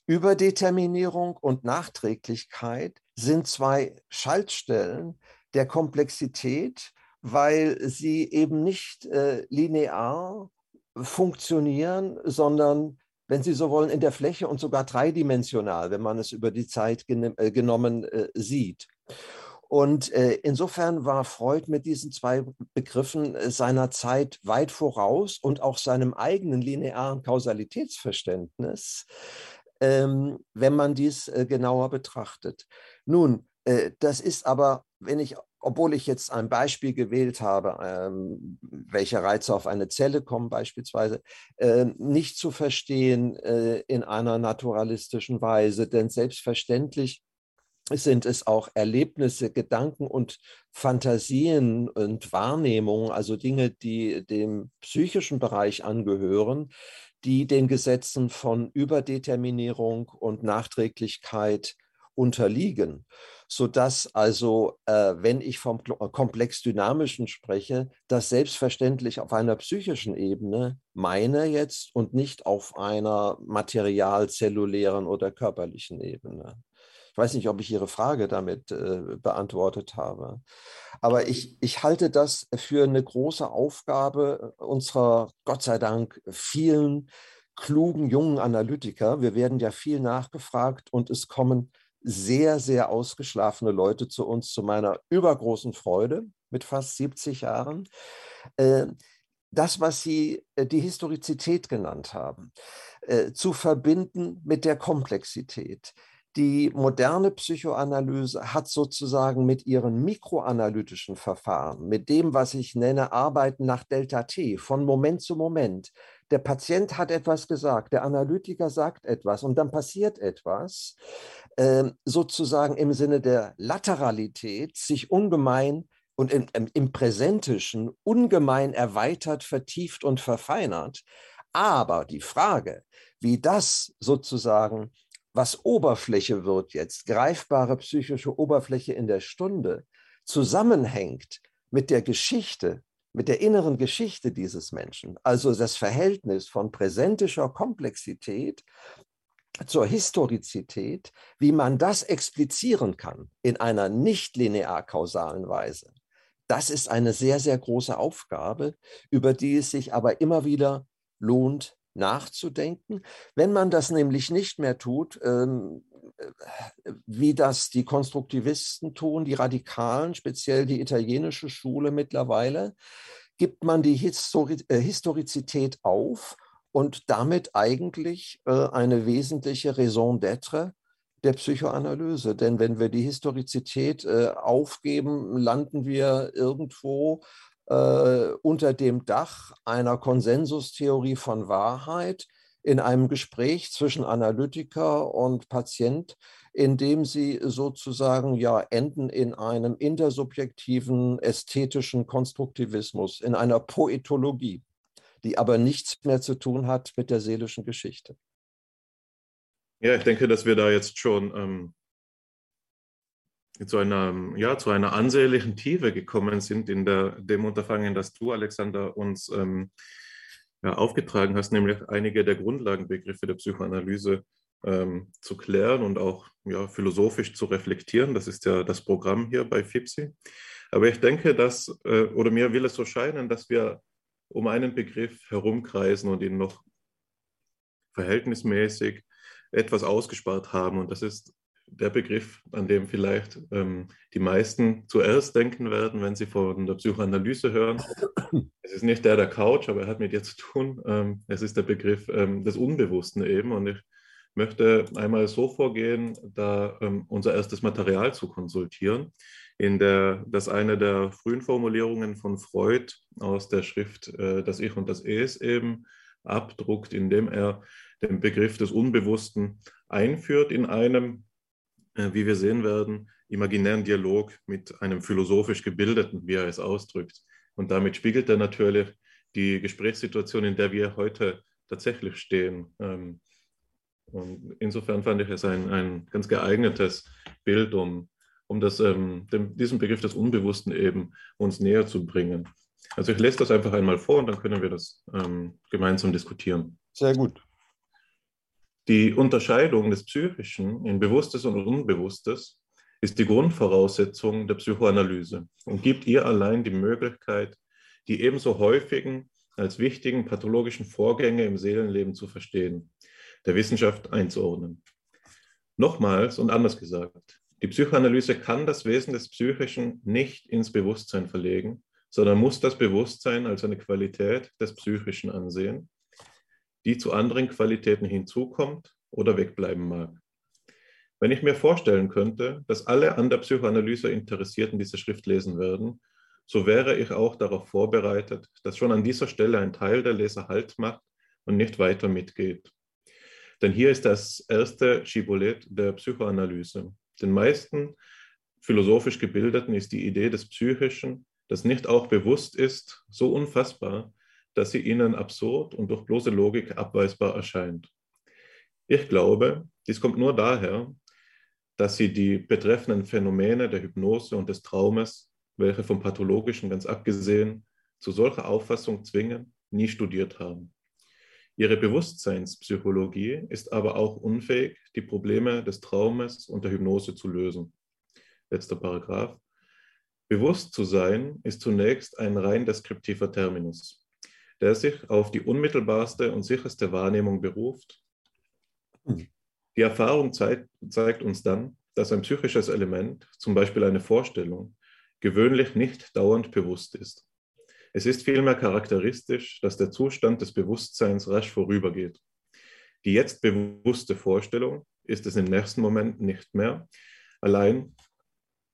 Überdeterminierung und Nachträglichkeit sind zwei Schaltstellen der Komplexität, weil sie eben nicht äh, linear funktionieren, sondern, wenn Sie so wollen, in der Fläche und sogar dreidimensional, wenn man es über die Zeit äh, genommen äh, sieht. Und äh, insofern war Freud mit diesen zwei Begriffen äh, seiner Zeit weit voraus und auch seinem eigenen linearen Kausalitätsverständnis, ähm, wenn man dies äh, genauer betrachtet. Nun, äh, das ist aber, wenn ich, obwohl ich jetzt ein Beispiel gewählt habe, ähm, welche Reize auf eine Zelle kommen beispielsweise, äh, nicht zu verstehen äh, in einer naturalistischen Weise, denn selbstverständlich sind es auch Erlebnisse, Gedanken und Fantasien und Wahrnehmungen, also Dinge, die dem psychischen Bereich angehören, die den Gesetzen von Überdeterminierung und Nachträglichkeit unterliegen, sodass also, äh, wenn ich vom komplex dynamischen spreche, das selbstverständlich auf einer psychischen Ebene meine jetzt und nicht auf einer material-zellulären oder körperlichen Ebene. Weiß nicht, ob ich Ihre Frage damit äh, beantwortet habe. Aber ich, ich halte das für eine große Aufgabe unserer, Gott sei Dank, vielen klugen jungen Analytiker. Wir werden ja viel nachgefragt und es kommen sehr, sehr ausgeschlafene Leute zu uns, zu meiner übergroßen Freude mit fast 70 Jahren. Äh, das, was Sie äh, die Historizität genannt haben, äh, zu verbinden mit der Komplexität, die moderne Psychoanalyse hat sozusagen mit ihren mikroanalytischen Verfahren, mit dem, was ich nenne, Arbeiten nach Delta T, von Moment zu Moment. Der Patient hat etwas gesagt, der Analytiker sagt etwas und dann passiert etwas, äh, sozusagen im Sinne der Lateralität, sich ungemein und im, im Präsentischen ungemein erweitert, vertieft und verfeinert. Aber die Frage, wie das sozusagen was Oberfläche wird jetzt, greifbare psychische Oberfläche in der Stunde, zusammenhängt mit der Geschichte, mit der inneren Geschichte dieses Menschen, also das Verhältnis von präsentischer Komplexität zur Historizität, wie man das explizieren kann in einer nicht linear kausalen Weise. Das ist eine sehr, sehr große Aufgabe, über die es sich aber immer wieder lohnt nachzudenken. Wenn man das nämlich nicht mehr tut, ähm, äh, wie das die Konstruktivisten tun, die Radikalen, speziell die italienische Schule mittlerweile, gibt man die äh, Historizität auf und damit eigentlich äh, eine wesentliche Raison d'être der Psychoanalyse. Denn wenn wir die Historizität aufgeben, landen wir irgendwo äh, unter dem Dach einer Konsensustheorie von Wahrheit in einem Gespräch zwischen Analytiker und Patient, in dem sie sozusagen ja enden in einem intersubjektiven ästhetischen Konstruktivismus, in einer Poetologie, die aber nichts mehr zu tun hat mit der seelischen Geschichte. Ja, ich denke, dass wir da jetzt schon ähm, zu einer, ja, zu einer ansehnlichen Tiefe gekommen sind in der, dem Unterfangen, das du, Alexander, uns ähm, ja, aufgetragen hast, nämlich einige der Grundlagenbegriffe der Psychoanalyse ähm, zu klären und auch ja, philosophisch zu reflektieren. Das ist ja das Programm hier bei FIPSI. Aber ich denke, dass, äh, oder mir will es so scheinen, dass wir um einen Begriff herumkreisen und ihn noch verhältnismäßig etwas ausgespart haben. Und das ist der Begriff, an dem vielleicht ähm, die meisten zuerst denken werden, wenn sie von der Psychoanalyse hören. [coughs] Es ist nicht der der Couch, aber er hat mit dir zu tun. Ähm, es ist der Begriff ähm, des Unbewussten eben. Und ich möchte einmal so vorgehen, da ähm, unser erstes Material zu konsultieren, in der das eine der frühen Formulierungen von Freud aus der Schrift äh, Das Ich und das Es eben abdruckt, indem er den Begriff des Unbewussten einführt in einem wie wir sehen werden, imaginären Dialog mit einem philosophisch gebildeten, wie er es ausdrückt. Und damit spiegelt er natürlich die Gesprächssituation, in der wir heute tatsächlich stehen. Ähm, und insofern fand ich es ein, ein ganz geeignetes Bild, um, um das, ähm, dem, diesen Begriff des Unbewussten eben uns näher zu bringen. Also ich lese das einfach einmal vor und dann können wir das ähm, gemeinsam diskutieren. Sehr gut. Die Unterscheidung des Psychischen in Bewusstes und Unbewusstes ist die Grundvoraussetzung der Psychoanalyse und gibt ihr allein die Möglichkeit, die ebenso häufigen als wichtigen pathologischen Vorgänge im Seelenleben zu verstehen, der Wissenschaft einzuordnen. Nochmals und anders gesagt, die Psychoanalyse kann das Wesen des Psychischen nicht ins Bewusstsein verlegen, sondern muss das Bewusstsein als eine Qualität des Psychischen ansehen die zu anderen Qualitäten hinzukommt oder wegbleiben mag. Wenn ich mir vorstellen könnte, dass alle an der Psychoanalyse Interessierten diese Schrift lesen werden, so wäre ich auch darauf vorbereitet, dass schon an dieser Stelle ein Teil der Leser Halt macht und nicht weiter mitgeht. Denn hier ist das erste Schibboleth der Psychoanalyse. Den meisten philosophisch Gebildeten ist die Idee des Psychischen, das nicht auch bewusst ist, so unfassbar, dass sie ihnen absurd und durch bloße Logik abweisbar erscheint. Ich glaube, dies kommt nur daher, dass sie die betreffenden Phänomene der Hypnose und des Traumes, welche vom Pathologischen ganz abgesehen zu solcher Auffassung zwingen, nie studiert haben. Ihre Bewusstseinspsychologie ist aber auch unfähig, die Probleme des Traumes und der Hypnose zu lösen. Letzter Paragraph. Bewusst zu sein ist zunächst ein rein deskriptiver Terminus der sich auf die unmittelbarste und sicherste Wahrnehmung beruft. Hm. Die Erfahrung zeigt, zeigt uns dann, dass ein psychisches Element, zum Beispiel eine Vorstellung, gewöhnlich nicht dauernd bewusst ist. Es ist vielmehr charakteristisch, dass der Zustand des Bewusstseins rasch vorübergeht. Die jetzt bewusste Vorstellung ist es im nächsten Moment nicht mehr. Allein,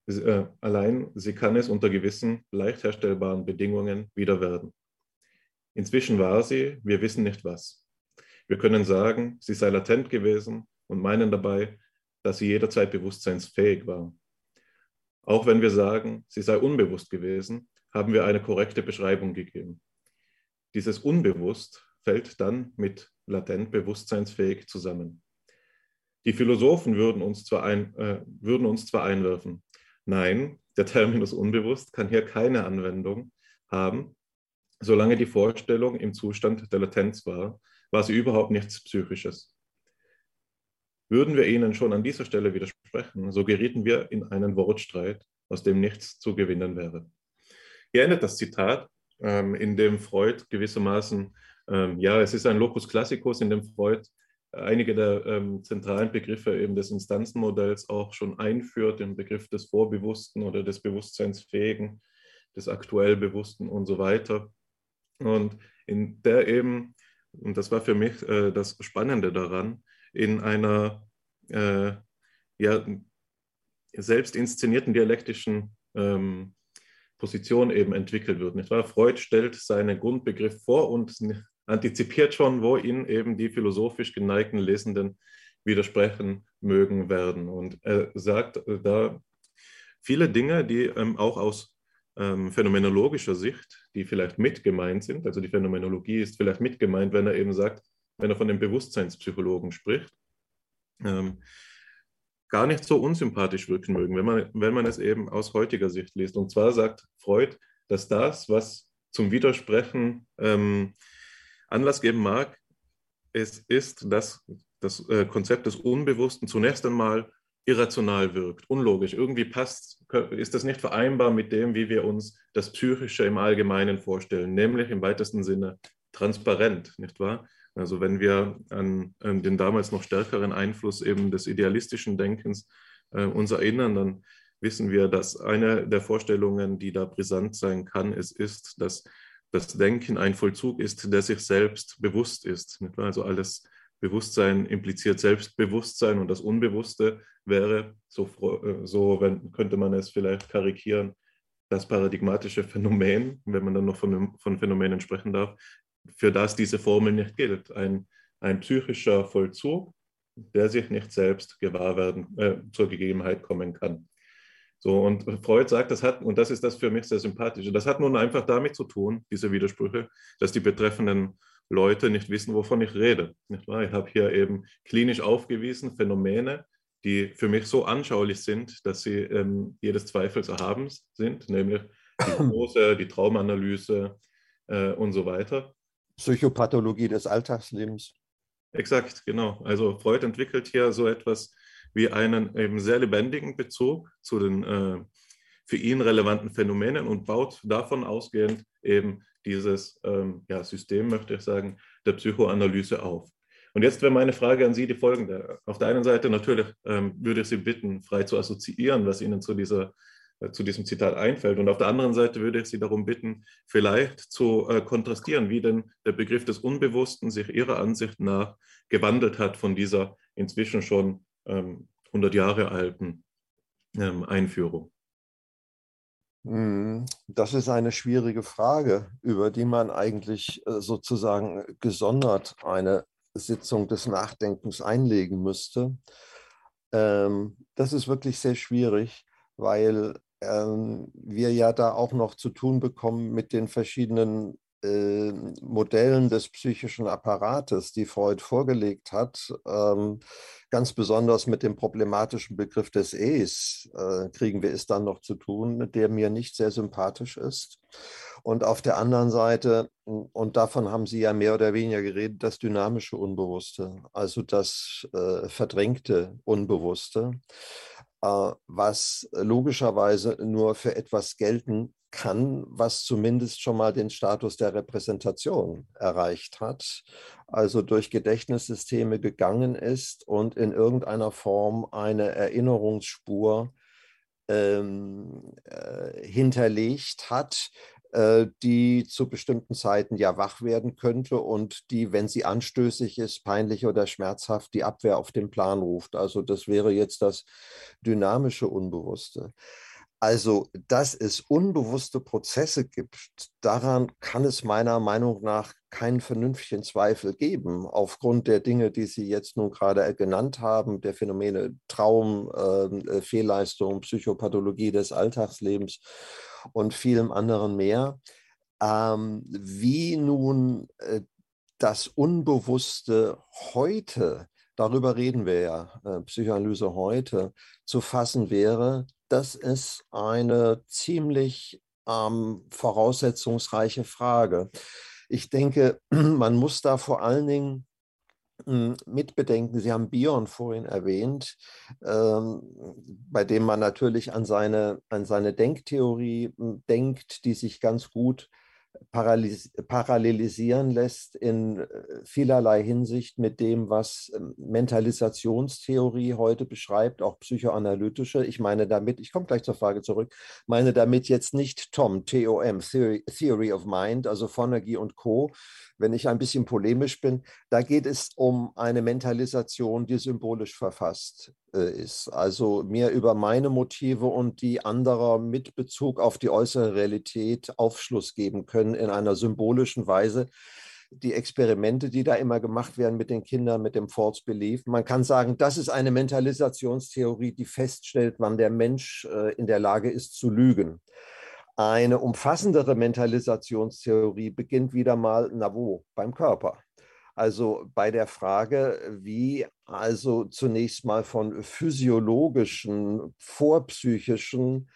äh, allein sie kann es unter gewissen, leicht herstellbaren Bedingungen wieder werden. Inzwischen war sie, wir wissen nicht was. Wir können sagen, sie sei latent gewesen und meinen dabei, dass sie jederzeit bewusstseinsfähig war. Auch wenn wir sagen, sie sei unbewusst gewesen, haben wir eine korrekte Beschreibung gegeben. Dieses Unbewusst fällt dann mit latent bewusstseinsfähig zusammen. Die Philosophen würden uns zwar, ein, äh, würden uns zwar einwerfen, nein, der Terminus unbewusst kann hier keine Anwendung haben, solange die Vorstellung im Zustand der Latenz war, war sie überhaupt nichts Psychisches. Würden wir ihnen schon an dieser Stelle widersprechen, so gerieten wir in einen Wortstreit, aus dem nichts zu gewinnen wäre. Hier endet das Zitat, ähm, in dem Freud gewissermaßen, ähm, ja, es ist ein Locus Classicus, in dem Freud einige der ähm, zentralen Begriffe eben des Instanzenmodells auch schon einführt, den Begriff des Vorbewussten oder des Bewusstseinsfähigen, des aktuell Bewussten und so weiter. Und in der eben, und das war für mich äh, das Spannende daran, in einer äh, ja, selbst inszenierten dialektischen ähm, Position eben entwickelt wird. Nicht wahr? Freud stellt seinen Grundbegriff vor und [laughs] antizipiert schon, wo ihn eben die philosophisch geneigten Lesenden widersprechen mögen werden. Und er sagt äh, da viele Dinge, die ähm, auch aus ähm, phänomenologischer Sicht, die vielleicht mit gemeint sind, also die Phänomenologie ist vielleicht mit gemeint, wenn er eben sagt, wenn er von den Bewusstseinspsychologen spricht, ähm, gar nicht so unsympathisch wirken mögen, wenn man, wenn man es eben aus heutiger Sicht liest. Und zwar sagt Freud, dass das, was zum Widersprechen ähm, Anlass geben mag, es ist, dass das äh, Konzept des Unbewussten zunächst einmal irrational wirkt, unlogisch. Irgendwie passt, ist das nicht vereinbar mit dem, wie wir uns das Psychische im Allgemeinen vorstellen, nämlich im weitesten Sinne transparent, nicht wahr? Also wenn wir an, den damals noch stärkeren Einfluss eben des idealistischen Denkens äh, uns erinnern, dann wissen wir, dass eine der Vorstellungen, die da brisant sein kann, es ist, dass das Denken ein Vollzug ist, der sich selbst bewusst ist. Also alles Bewusstsein impliziert Selbstbewusstsein und das Unbewusste wäre, so, äh, so wenn, könnte man es vielleicht karikieren, das paradigmatische Phänomen, wenn man dann noch von, von Phänomenen sprechen darf, für das diese Formel nicht gilt. Ein, ein psychischer Vollzug, der sich nicht selbst gewahr werden, äh, zur Gegebenheit kommen kann. So, und Freud sagt, das hat, und das ist das für mich sehr sympathische, das hat nun einfach damit zu tun, diese Widersprüche, dass die betreffenden Leute nicht wissen, wovon ich rede. Nicht wahr? Ich habe hier eben klinisch aufgewiesen Phänomene, die für mich so anschaulich sind, dass sie ähm, jedes Zweifels erhaben sind, nämlich die [clears throat] Hypnose, die Traumanalyse äh, und so weiter. Psychopathologie des Alltagslebens. Exakt, genau. Also Freud entwickelt hier so etwas wie einen eben sehr lebendigen Bezug zu den äh, für ihn relevanten Phänomenen und baut davon ausgehend eben dieses ähm, ja, System, möchte ich sagen, der Psychoanalyse auf. Und jetzt wäre meine Frage an Sie die folgende. Auf der einen Seite natürlich ähm, würde ich Sie bitten, frei zu assoziieren, was Ihnen zu, dieser, äh, zu diesem Zitat einfällt. Und auf der anderen Seite würde ich Sie darum bitten, vielleicht zu äh, kontrastieren, wie denn der Begriff des Unbewussten sich Ihrer Ansicht nach gewandelt hat von dieser inzwischen schon ähm, 100 Jahre alten ähm, Einführung? Hm, das ist eine schwierige Frage, über die man eigentlich äh, sozusagen gesondert eine Sitzung des Nachdenkens einlegen müsste. Ähm, das ist wirklich sehr schwierig, weil ähm, wir ja da auch noch zu tun bekommen mit den verschiedenen äh, Modellen des psychischen Apparates, die Freud vorgelegt hat, ähm, ganz besonders mit dem problematischen Begriff des Es, äh, kriegen wir es dann noch zu tun, der mir nicht sehr sympathisch ist. Und auf der anderen Seite, und davon haben Sie ja mehr oder weniger geredet, das dynamische Unbewusste, also das äh, verdrängte Unbewusste, äh, was logischerweise nur für etwas gelten kann, was zumindest schon mal den Status der Repräsentation erreicht hat, also durch Gedächtnissysteme gegangen ist und in irgendeiner Form eine Erinnerungsspur ähm, äh, hinterlegt hat, äh, die zu bestimmten Zeiten ja wach werden könnte und die, wenn sie anstößig ist, peinlich oder schmerzhaft, die Abwehr auf den Plan ruft. Also das wäre jetzt das dynamische Unbewusste. Also, dass es unbewusste Prozesse gibt, daran kann es meiner Meinung nach keinen vernünftigen Zweifel geben, aufgrund der Dinge, die Sie jetzt nun gerade genannt haben, der Phänomene Traum, ähm, äh, Fehlleistung, Psychopathologie des Alltagslebens und vielem anderen mehr. Ähm, wie nun äh, das Unbewusste heute, darüber reden wir ja, äh, Psychoanalyse heute, zu fassen wäre, das ist eine ziemlich ähm, voraussetzungsreiche Frage. Ich denke, [clears throat] man muss da vor allen Dingen hm, mitbedenken, Sie haben Bion vorhin erwähnt, ähm, bei dem man natürlich an seine, an seine Denktheorie hm, denkt, die sich ganz gut parallelisieren lässt in äh, vielerlei Hinsicht mit dem, was ähm, Mentalisationstheorie heute beschreibt, auch psychoanalytische. Ich meine damit, ich komme gleich zur Frage zurück, meine damit jetzt nicht TOM, T-O-M, Theory, Theory of Mind, also Fonergy und Co., wenn ich ein bisschen polemisch bin. Da geht es um eine Mentalisation, die symbolisch verfasst ist, also mir über meine Motive und die anderer mit Bezug auf die äußere Realität Aufschluss geben können in einer symbolischen Weise. Die Experimente, die da immer gemacht werden mit den Kindern, mit dem False Belief. Man kann sagen, das ist eine Mentalisationstheorie, die feststellt, wann der Mensch äh, in der Lage ist zu lügen. Eine umfassendere Mentalisationstheorie beginnt wieder mal, na wo, beim Körper. Also bei der Frage, wie also zunächst mal von physiologischen, vorpsychischen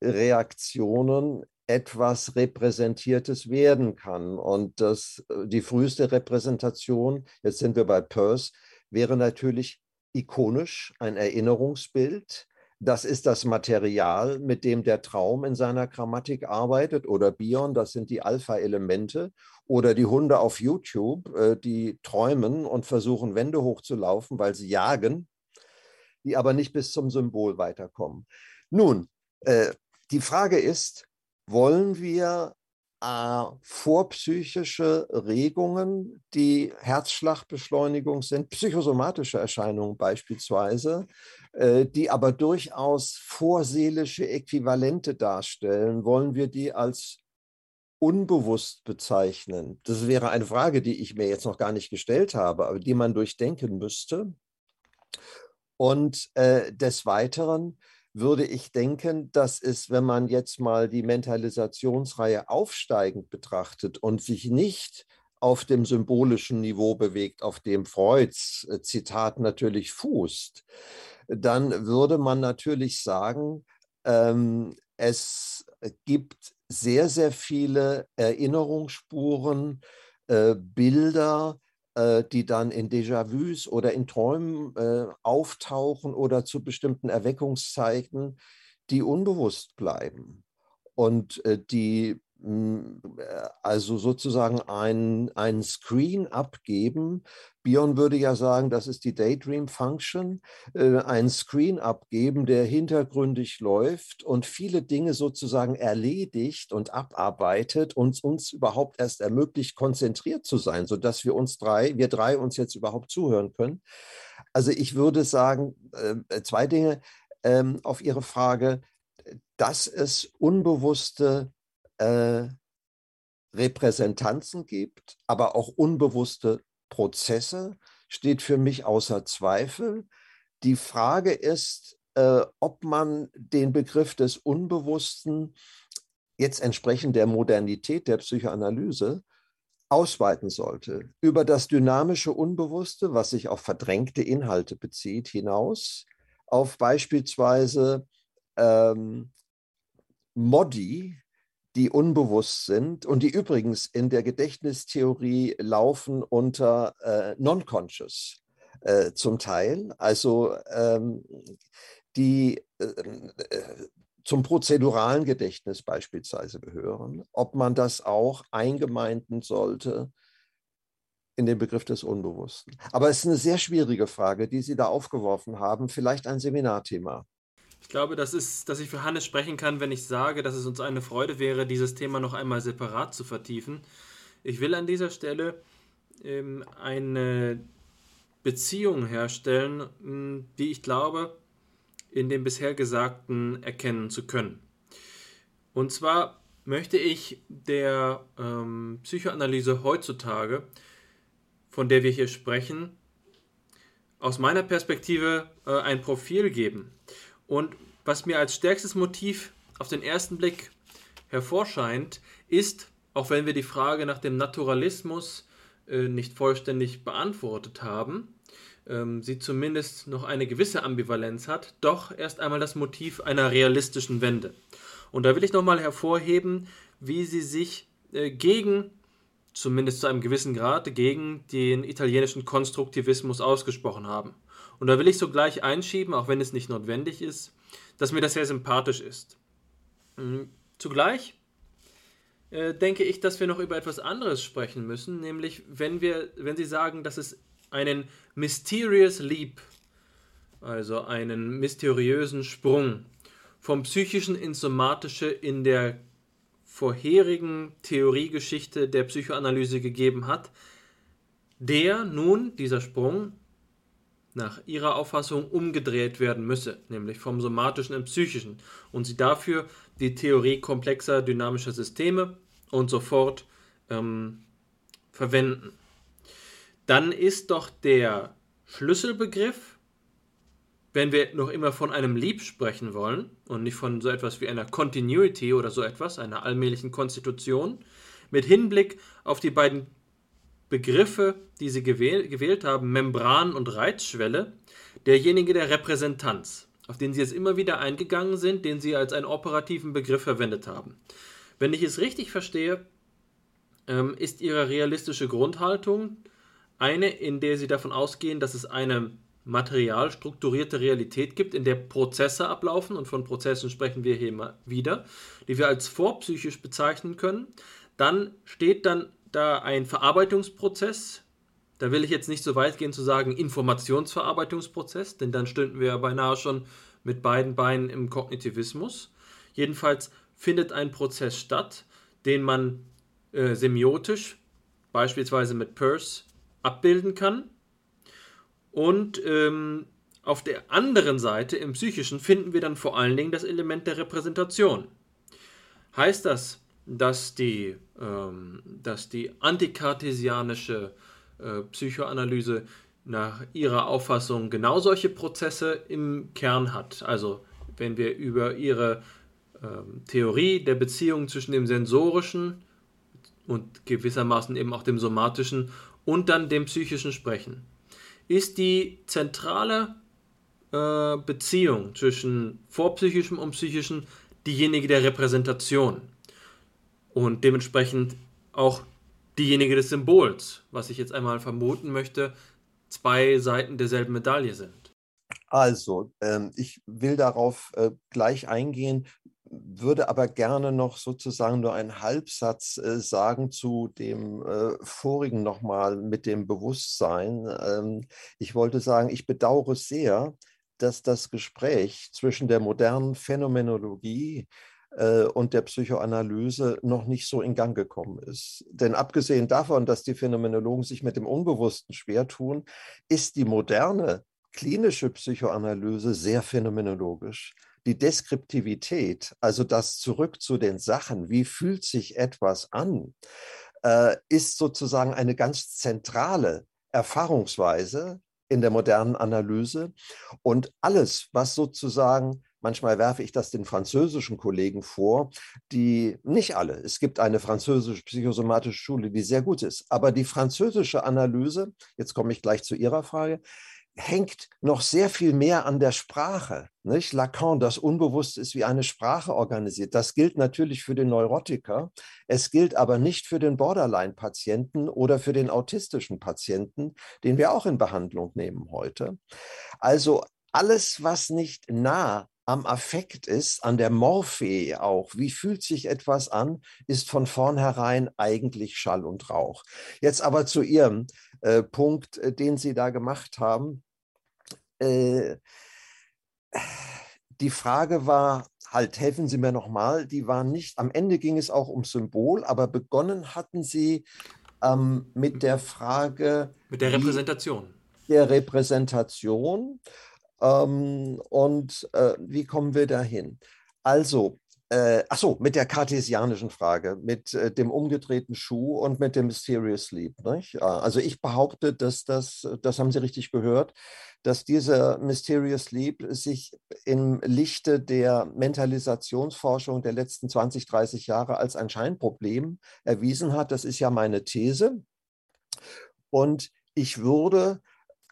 Reaktionen etwas Repräsentiertes werden kann. Und das, die früheste Repräsentation, jetzt sind wir bei Peirce, wäre natürlich ikonisch, ein Erinnerungsbild. Das ist das Material, mit dem der Traum in seiner Grammatik arbeitet oder Bion, das sind die Alpha-Elemente. Oder die Hunde auf YouTube, äh, die träumen und versuchen, Wände hochzulaufen, weil sie jagen, die aber nicht bis zum Symbol weiterkommen. Nun, äh, die Frage ist, wollen wir äh, vorpsychische Regungen, die Herzschlagbeschleunigung sind, psychosomatische Erscheinungen beispielsweise, äh, die aber durchaus vorseelische Äquivalente darstellen, wollen wir die als unbewusst bezeichnen? Das wäre eine Frage, die ich mir jetzt noch gar nicht gestellt habe, aber die man durchdenken müsste. Und äh, des Weiteren würde ich denken, dass es, wenn man jetzt mal die Mentalisationsreihe aufsteigend betrachtet und sich nicht auf dem symbolischen Niveau bewegt, auf dem Freuds äh, Zitat natürlich fußt, dann würde man natürlich sagen, ähm, es gibt sehr, sehr viele Erinnerungsspuren, äh, Bilder, die dann in Déjà-vus oder in Träumen äh, auftauchen oder zu bestimmten Erweckungszeiten, die unbewusst bleiben. Und äh, die äh, also sozusagen einen Screen abgeben. Bion würde ja sagen, das ist die Daydream Function, äh, einen Screen abgeben, der hintergründig läuft und viele Dinge sozusagen erledigt und abarbeitet und uns überhaupt erst ermöglicht, konzentriert zu sein, sodass wir uns drei, wir drei uns jetzt überhaupt zuhören können. Also ich würde sagen, äh, zwei Dinge ähm, auf Ihre Frage, dass es unbewusste äh, Repräsentanzen gibt, aber auch unbewusste Prozesse, steht für mich außer Zweifel. Die Frage ist, äh, ob man den Begriff des Unbewussten jetzt entsprechend der Modernität der Psychoanalyse ausweiten sollte über das dynamische Unbewusste, was sich auf verdrängte Inhalte bezieht, hinaus auf beispielsweise ähm, Modi, die unbewusst sind und die übrigens in der Gedächtnistheorie laufen unter äh, Non-Conscious äh, zum Teil, also ähm, die äh, äh, zum prozeduralen Gedächtnis beispielsweise gehören, ob man das auch eingemeinden sollte in den Begriff des Unbewussten. Aber es ist eine sehr schwierige Frage, die Sie da aufgeworfen haben, vielleicht ein Seminarthema. Ich glaube, das ist, dass ich für Hannes sprechen kann, wenn ich sage, dass es uns eine Freude wäre, dieses Thema noch einmal separat zu vertiefen. Ich will an dieser Stelle ähm, eine Beziehung herstellen, die ich glaube, in dem bisher Gesagten erkennen zu können. Und zwar möchte ich der ähm, Psychoanalyse heutzutage, von der wir hier sprechen, aus meiner Perspektive äh, ein Profil geben. Und was mir als stärkstes Motiv auf den ersten Blick hervorscheint, ist, auch wenn wir die Frage nach dem Naturalismus äh, nicht vollständig beantwortet haben, ähm, sie zumindest noch eine gewisse Ambivalenz hat, doch erst einmal das Motiv einer realistischen Wende. Und da will ich nochmal hervorheben, wie sie sich äh, gegen, zumindest zu einem gewissen Grad, gegen den italienischen Konstruktivismus ausgesprochen haben. Und da will ich sogleich einschieben, auch wenn es nicht notwendig ist, dass mir das sehr sympathisch ist. Mhm. Zugleich äh, denke ich, dass wir noch über etwas anderes sprechen müssen, nämlich wenn wir, wenn Sie sagen, dass es einen mysterious leap, also einen mysteriösen Sprung vom psychischen ins somatische in der vorherigen Theoriegeschichte der Psychoanalyse gegeben hat, der nun, dieser Sprung, nach ihrer Auffassung umgedreht werden müsse, nämlich vom somatischen im psychischen, und sie dafür die Theorie komplexer dynamischer Systeme und so fort ähm, verwenden. Dann ist doch der Schlüsselbegriff, wenn wir noch immer von einem Lieb sprechen wollen und nicht von so etwas wie einer Continuity oder so etwas, einer allmählichen Konstitution, mit Hinblick auf die beiden Begriffe, die Sie gewähl gewählt haben, Membran und Reizschwelle, derjenige der Repräsentanz, auf den Sie jetzt immer wieder eingegangen sind, den Sie als einen operativen Begriff verwendet haben. Wenn ich es richtig verstehe, ähm, ist Ihre realistische Grundhaltung eine, in der Sie davon ausgehen, dass es eine materialstrukturierte Realität gibt, in der Prozesse ablaufen, und von Prozessen sprechen wir hier immer wieder, die wir als vorpsychisch bezeichnen können, dann steht dann da ein Verarbeitungsprozess. Da will ich jetzt nicht so weit gehen zu sagen Informationsverarbeitungsprozess, denn dann stünden wir ja beinahe schon mit beiden Beinen im Kognitivismus. Jedenfalls findet ein Prozess statt, den man äh, semiotisch, beispielsweise mit Peirce, abbilden kann. Und ähm, auf der anderen Seite, im Psychischen, finden wir dann vor allen Dingen das Element der Repräsentation. Heißt das, dass die, dass die antikartesianische äh, Psychoanalyse nach ihrer Auffassung genau solche Prozesse im Kern hat. Also wenn wir über ihre ähm, Theorie der Beziehung zwischen dem sensorischen und gewissermaßen eben auch dem somatischen und dann dem psychischen sprechen, ist die zentrale äh, Beziehung zwischen vorpsychischem und psychischem diejenige der Repräsentation und dementsprechend auch diejenige des Symbols, was ich jetzt einmal vermuten möchte, zwei Seiten derselben Medaille sind. Also, ähm, ich will darauf äh, gleich eingehen, würde aber gerne noch sozusagen nur einen Halbsatz äh, sagen zu dem äh, vorigen nochmal mit dem Bewusstsein. Ähm, ich wollte sagen, ich bedauere sehr, dass das Gespräch zwischen der modernen Phänomenologie und der Psychoanalyse noch nicht so in Gang gekommen ist. Denn abgesehen davon, dass die Phänomenologen sich mit dem Unbewussten schwer tun, ist die moderne klinische Psychoanalyse sehr phänomenologisch. Die Deskriptivität, also das Zurück zu den Sachen, wie fühlt sich etwas an, äh, ist sozusagen eine ganz zentrale Erfahrungsweise in der modernen Analyse. Und alles, was sozusagen Manchmal werfe ich das den französischen Kollegen vor, die nicht alle. Es gibt eine französische psychosomatische Schule, die sehr gut ist. Aber die französische Analyse, jetzt komme ich gleich zu Ihrer Frage, hängt noch sehr viel mehr an der Sprache. Nicht? Lacan, das Unbewusste ist wie eine Sprache organisiert. Das gilt natürlich für den Neurotiker. Es gilt aber nicht für den Borderline-Patienten oder für den autistischen Patienten, den wir auch in Behandlung nehmen heute. Also alles, was nicht nah am Affekt ist, an der Morphe auch, wie fühlt sich etwas an, ist von vornherein eigentlich Schall und Rauch. Jetzt aber zu Ihrem äh, Punkt, äh, den Sie da gemacht haben. Äh, die Frage war, halt, helfen Sie mir nochmal, die war nicht, am Ende ging es auch um Symbol, aber begonnen hatten Sie ähm, mit der Frage. Mit der Repräsentation. Der Repräsentation. Ähm, und äh, wie kommen wir dahin? Also, äh, ach so, mit der kartesianischen Frage, mit äh, dem umgedrehten Schuh und mit dem Mysterious Sleep. Nicht? Also ich behaupte, dass das, das haben Sie richtig gehört, dass dieser Mysterious Sleep sich im Lichte der Mentalisationsforschung der letzten 20, 30 Jahre als ein Scheinproblem erwiesen hat. Das ist ja meine These. Und ich würde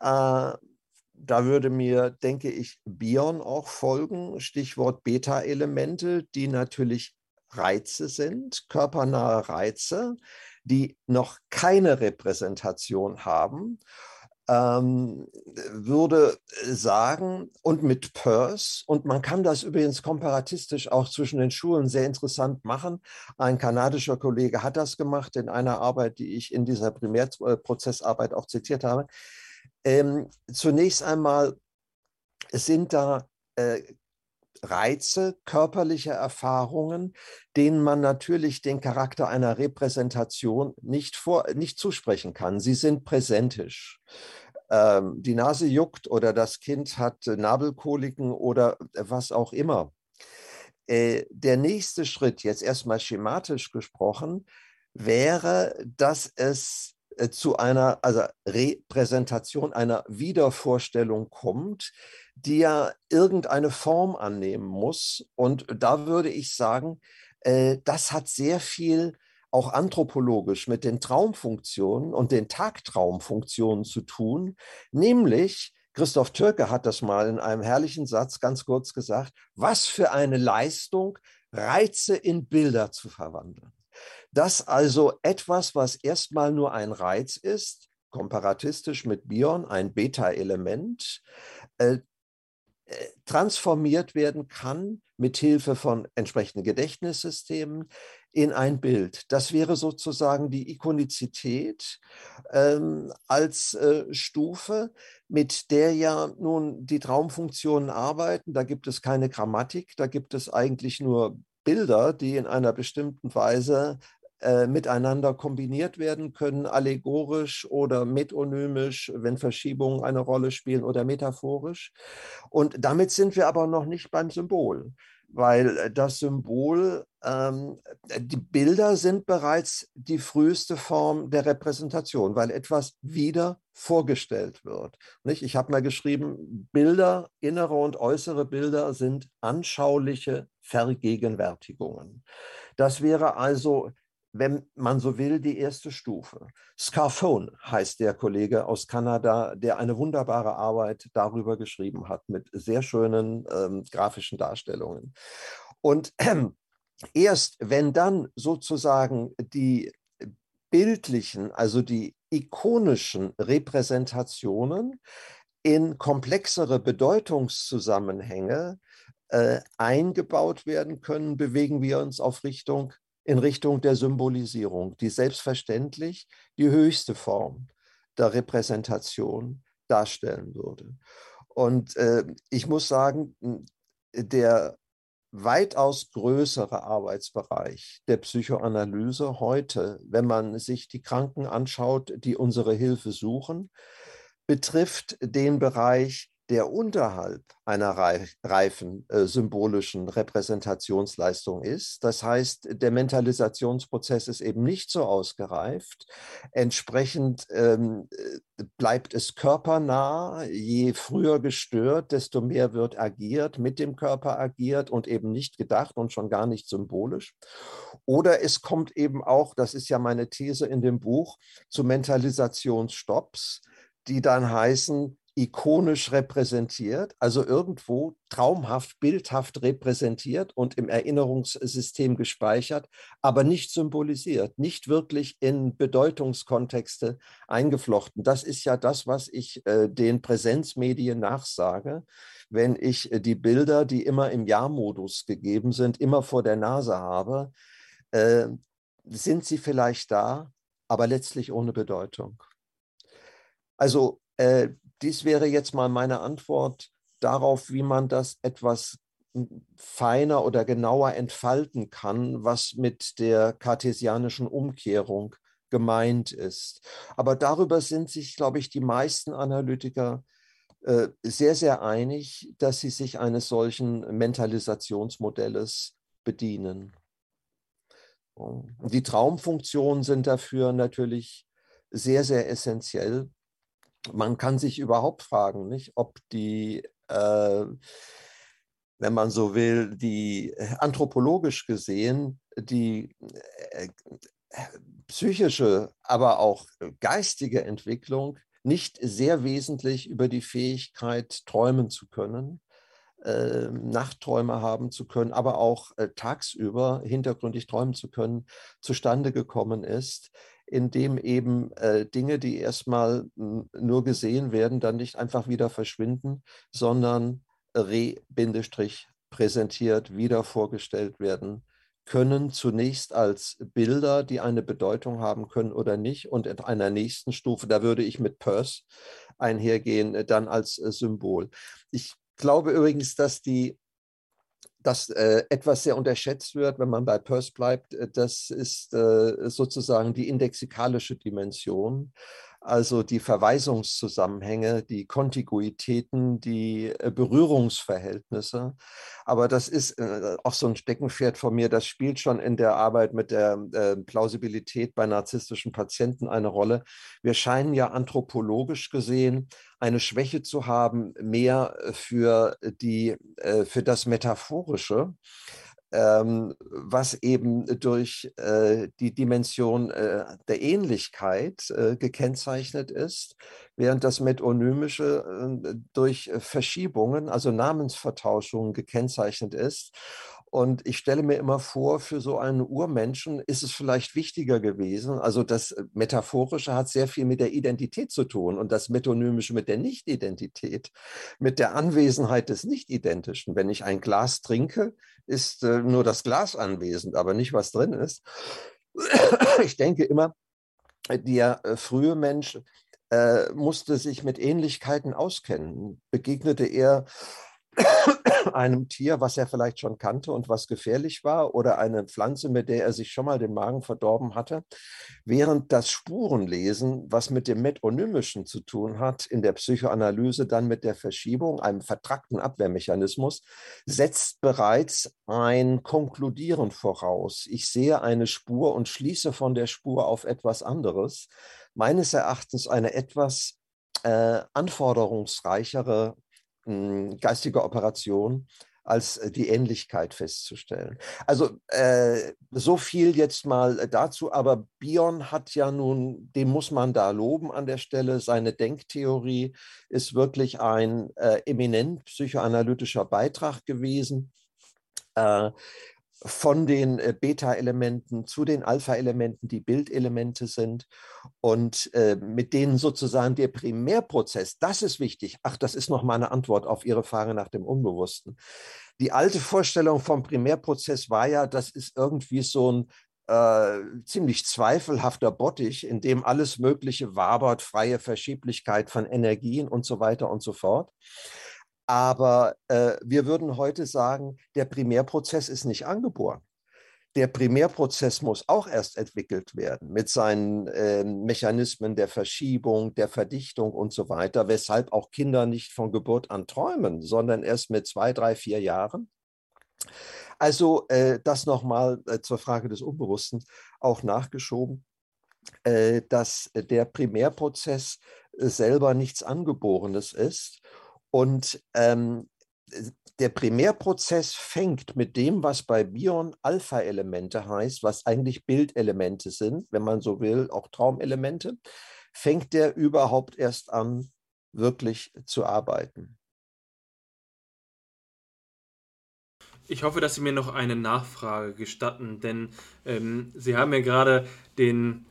äh, da würde mir, denke ich, Bion auch folgen, Stichwort Beta-Elemente, die natürlich Reize sind, körpernahe Reize, die noch keine Repräsentation haben, ähm, würde sagen, und mit Peirce, und man kann das übrigens komparatistisch auch zwischen den Schulen sehr interessant machen. Ein kanadischer Kollege hat das gemacht in einer Arbeit, die ich in dieser Primärprozessarbeit auch zitiert habe. Ähm, zunächst einmal sind da äh, Reize, körperliche Erfahrungen, denen man natürlich den Charakter einer Repräsentation nicht, vor, nicht zusprechen kann. Sie sind präsentisch. ähm, die Nase juckt oder das Kind hat Nabelkoliken oder was auch immer. Äh, der nächste Schritt, jetzt erstmal schematisch gesprochen, wäre, dass es zu einer also Repräsentation, einer Wiedervorstellung kommt, die ja irgendeine Form annehmen muss. Und da würde ich sagen, äh, das hat sehr viel auch anthropologisch mit den Traumfunktionen und den Tagtraumfunktionen zu tun, nämlich Christoph Türke hat das mal in einem herrlichen Satz ganz kurz gesagt, was für eine Leistung, Reize in Bilder zu verwandeln. Dass also etwas, was erstmal nur ein Reiz ist, komparatistisch mit Bion ein Beta-Element, äh, äh, transformiert werden kann mit Hilfe von entsprechenden Gedächtnissystemen in ein Bild. Das wäre sozusagen die Ikonizität ähm, als äh, Stufe, mit der ja nun die Traumfunktionen arbeiten. Da gibt es keine Grammatik, da gibt es eigentlich nur Bilder, die in einer bestimmten Weise äh, miteinander kombiniert werden können, allegorisch oder metonymisch, wenn Verschiebungen eine Rolle spielen oder metaphorisch. Und damit sind wir aber noch nicht beim Symbol, weil äh, das Symbol, die Bilder sind bereits die früheste Form der Repräsentation, weil etwas wieder vorgestellt wird. Nicht? Ich habe mal geschrieben, Bilder, innere und äußere Bilder sind anschauliche Vergegenwärtigungen. Das wäre also wenn man so will, die erste Stufe. Scarphone heißt der Kollege aus Kanada, der eine wunderbare Arbeit darüber geschrieben hat mit sehr schönen ähm, grafischen Darstellungen. Und äh, [clears throat] erst wenn dann sozusagen die bildlichen, also die ikonischen Repräsentationen in komplexere Bedeutungszusammenhänge äh, eingebaut werden können, bewegen wir uns auf Richtung in Richtung der Symbolisierung, die selbstverständlich die höchste Form der Repräsentation darstellen würde. Und äh, ich muss sagen, der weitaus größere Arbeitsbereich der Psychoanalyse heute, wenn man sich die Kranken anschaut, die unsere Hilfe suchen, betrifft den Bereich der unterhalb einer reifen äh, symbolischen Repräsentationsleistung ist. Das heißt, der Mentalisationsprozess ist eben nicht so ausgereift. Entsprechend ähm, äh, bleibt es körpernah. Je früher gestört, desto mehr wird agiert, mit dem Körper agiert und eben nicht gedacht und schon gar nicht symbolisch. Oder es kommt eben auch, das ist ja meine These in dem Buch, zu Mentalisationsstopps, die dann heißen, ikonisch repräsentiert, also irgendwo traumhaft, bildhaft repräsentiert und im Erinnerungssystem gespeichert, aber nicht symbolisiert, nicht wirklich in Bedeutungskontexte eingeflochten. Das ist ja das, was ich äh, den Präsenzmedien nachsage, wenn ich äh, die Bilder, die immer im Ja-Modus gegeben sind, immer vor der Nase habe. Äh, sind sie vielleicht da, aber letztlich ohne Bedeutung. Also äh, dies wäre jetzt mal meine Antwort darauf, wie man das etwas feiner oder genauer entfalten kann, was mit der kartesianischen Umkehrung gemeint ist. Aber darüber sind sich, glaube ich, die meisten Analytiker äh, sehr, sehr einig, dass sie sich eines solchen Mentalisationsmodells bedienen. Die Traumfunktionen sind dafür natürlich sehr, sehr essentiell man kann sich überhaupt fragen, nicht, ob die, äh, wenn man so will, die äh, anthropologisch gesehen, die äh, psychische, aber auch geistige Entwicklung nicht sehr wesentlich über die Fähigkeit, träumen zu können, äh, Nachtträume haben zu können, aber auch äh, tagsüber hintergründig träumen zu können, zustande gekommen ist, indem eben äh, Dinge, die erstmal nur gesehen werden, dann nicht einfach wieder verschwinden, sondern re-präsentiert, wieder vorgestellt werden können, zunächst als Bilder, die eine Bedeutung haben können oder nicht, und in einer nächsten Stufe, da würde ich mit Peirce einhergehen, äh, dann als äh, Symbol. Ich glaube übrigens, dass die dass äh, etwas sehr unterschätzt wird, wenn man bei Peirce bleibt, äh, das ist äh, sozusagen die indexikalische Dimension. Also die Verweisungszusammenhänge, die Kontiguitäten, die äh, Berührungsverhältnisse. Aber das ist äh, auch so ein Steckenpferd von mir, das spielt schon in der Arbeit mit der äh, Plausibilität bei narzisstischen Patienten eine Rolle. Wir scheinen ja anthropologisch gesehen eine Schwäche zu haben, mehr für, die, für das Metaphorische ähm, was eben durch äh, die Dimension äh, der Ähnlichkeit äh, gekennzeichnet ist, während das Metonymische äh, durch Verschiebungen, also Namensvertauschungen gekennzeichnet ist. Und ich stelle mir immer vor, für so einen Urmenschen ist es vielleicht wichtiger gewesen. Also das Metaphorische hat sehr viel mit der Identität zu tun und das Metonymische mit der Nicht-Identität, mit der Anwesenheit des Nicht-Identischen. Wenn ich ein Glas trinke, ist äh, nur das Glas anwesend, aber nicht, was drin ist. [clears throat] Ich denke immer, der äh, frühe Mensch äh, musste sich mit Ähnlichkeiten auskennen. Begegnete er einem Tier, was er vielleicht schon kannte und was gefährlich war, oder eine Pflanze, mit der er sich schon mal den Magen verdorben hatte, während das Spurenlesen, was mit dem Metonymischen zu tun hat, in der Psychoanalyse dann mit der Verschiebung, einem vertrackten Abwehrmechanismus, setzt bereits ein Konkludieren voraus. Ich sehe eine Spur und schließe von der Spur auf etwas anderes. Meines Erachtens eine etwas äh, anforderungsreichere hm, geistige Operation als äh, die Ähnlichkeit festzustellen. Also äh, so viel jetzt mal äh, dazu, aber Bion hat ja nun, den muss man da loben an der Stelle, seine Denktheorie ist wirklich ein äh, eminent psychoanalytischer Beitrag gewesen. Äh, von den äh, Beta-Elementen zu den Alpha-Elementen, die Bildelemente sind und äh, mit denen sozusagen der Primärprozess, das ist wichtig. Ach, das ist noch mal eine Antwort auf Ihre Frage nach dem Unbewussten. Die alte Vorstellung vom Primärprozess war ja, das ist irgendwie so ein äh, ziemlich zweifelhafter Bottich, in dem alles Mögliche wabert, freie Verschieblichkeit von Energien und so weiter und so fort. Aber äh, wir würden heute sagen, der Primärprozess ist nicht angeboren. Der Primärprozess muss auch erst entwickelt werden mit seinen äh, Mechanismen der Verschiebung, der Verdichtung und so weiter, weshalb auch Kinder nicht von Geburt an träumen, sondern erst mit zwei, drei, vier Jahren. Also äh, das nochmal äh, zur Frage des Unbewussten auch nachgeschoben, äh, dass der Primärprozess äh, selber nichts Angeborenes ist und ähm, der Primärprozess fängt mit dem, was bei Bion Alpha-Elemente heißt, was eigentlich Bildelemente sind, wenn man so will, auch Traumelemente, fängt der überhaupt erst an, wirklich zu arbeiten. Ich hoffe, dass Sie mir noch eine Nachfrage gestatten, denn ähm, Sie haben ja gerade den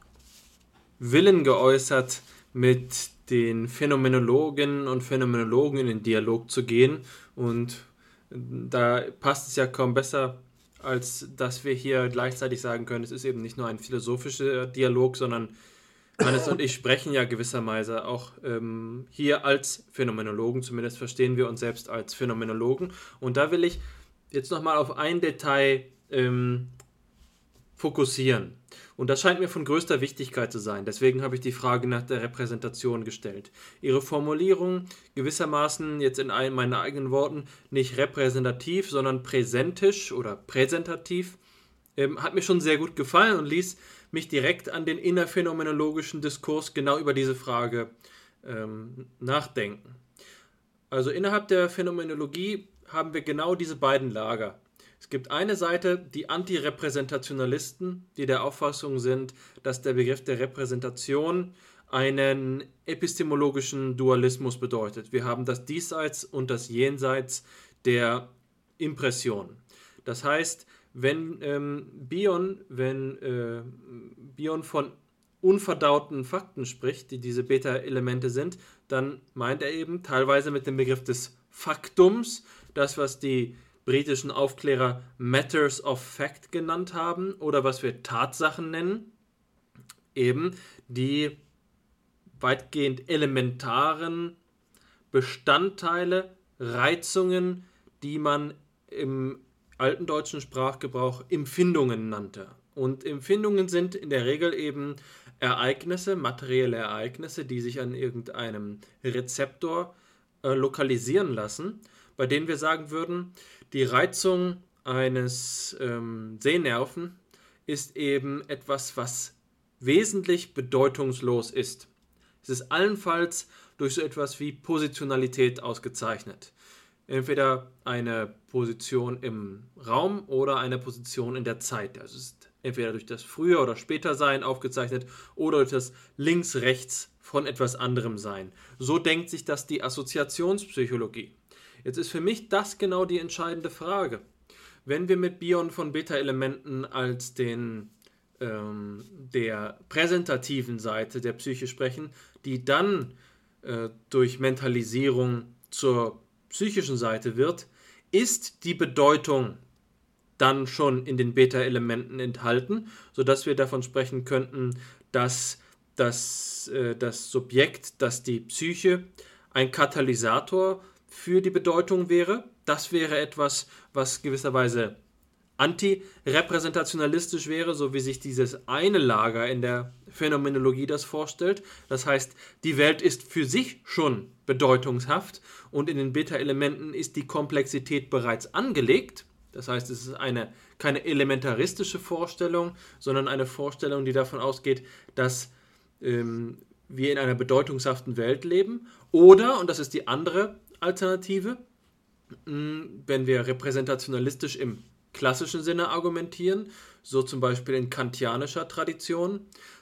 Willen geäußert, mit den Phänomenologen und Phänomenologen in den Dialog zu gehen. Und da passt es ja kaum besser, als dass wir hier gleichzeitig sagen können, es ist eben nicht nur ein philosophischer Dialog, sondern Hannes und ich sprechen ja gewisserweise auch ähm, hier als Phänomenologen, zumindest verstehen wir uns selbst als Phänomenologen. Und da will ich jetzt nochmal auf ein Detail ähm, fokussieren. Und das scheint mir von größter Wichtigkeit zu sein. Deswegen habe ich die Frage nach der Repräsentation gestellt. Ihre Formulierung gewissermaßen jetzt in meinen eigenen Worten nicht repräsentativ, sondern präsentisch oder präsentativ ähm, hat mir schon sehr gut gefallen und ließ mich direkt an den innerphänomenologischen Diskurs genau über diese Frage ähm, nachdenken. Also innerhalb der Phänomenologie haben wir genau diese beiden Lager. Es gibt eine Seite, die Antirepräsentationalisten, die der Auffassung sind, dass der Begriff der Repräsentation einen epistemologischen Dualismus bedeutet. Wir haben das Diesseits und das Jenseits der Impression. Das heißt, wenn ähm, Bion, wenn äh, Bion von unverdauten Fakten spricht, die diese Beta-Elemente sind, dann meint er eben teilweise mit dem Begriff des Faktums, das, was die britischen Aufklärer Matters of Fact genannt haben oder was wir Tatsachen nennen, eben die weitgehend elementaren Bestandteile, Reizungen, die man im alten deutschen Sprachgebrauch Empfindungen nannte. Und Empfindungen sind in der Regel eben Ereignisse, materielle Ereignisse, die sich an irgendeinem Rezeptor äh, lokalisieren lassen, bei denen wir sagen würden, die Reizung eines ähm, Sehnerven ist eben etwas, was wesentlich bedeutungslos ist. Es ist allenfalls durch so etwas wie Positionalität ausgezeichnet. Entweder eine Position im Raum oder eine Position in der Zeit. Also es ist entweder durch das Früher- oder Später-Sein aufgezeichnet oder durch das Links-Rechts von etwas anderem Sein. So denkt sich das die Assoziationspsychologie. Jetzt ist für mich das genau die entscheidende Frage. Wenn wir mit Bion von Beta-Elementen als den ähm, der präsentativen Seite der Psyche sprechen, die dann äh, durch Mentalisierung zur psychischen Seite wird, ist die Bedeutung dann schon in den Beta-Elementen enthalten, sodass wir davon sprechen könnten, dass das, äh, das Subjekt, dass die Psyche ein Katalysator für die Bedeutung wäre. Das wäre etwas, was gewisserweise antirepräsentationalistisch wäre, so wie sich dieses eine Lager in der Phänomenologie das vorstellt. Das heißt, die Welt ist für sich schon bedeutungshaft und in den Beta-Elementen ist die Komplexität bereits angelegt. Das heißt, es ist eine, keine elementaristische Vorstellung, sondern eine Vorstellung, die davon ausgeht, dass ähm, wir in einer bedeutungshaften Welt leben. Oder, und das ist die andere Alternative, mh, wenn wir repräsentationalistisch im klassischen Sinne argumentieren, so zum Beispiel in kantianischer Tradition,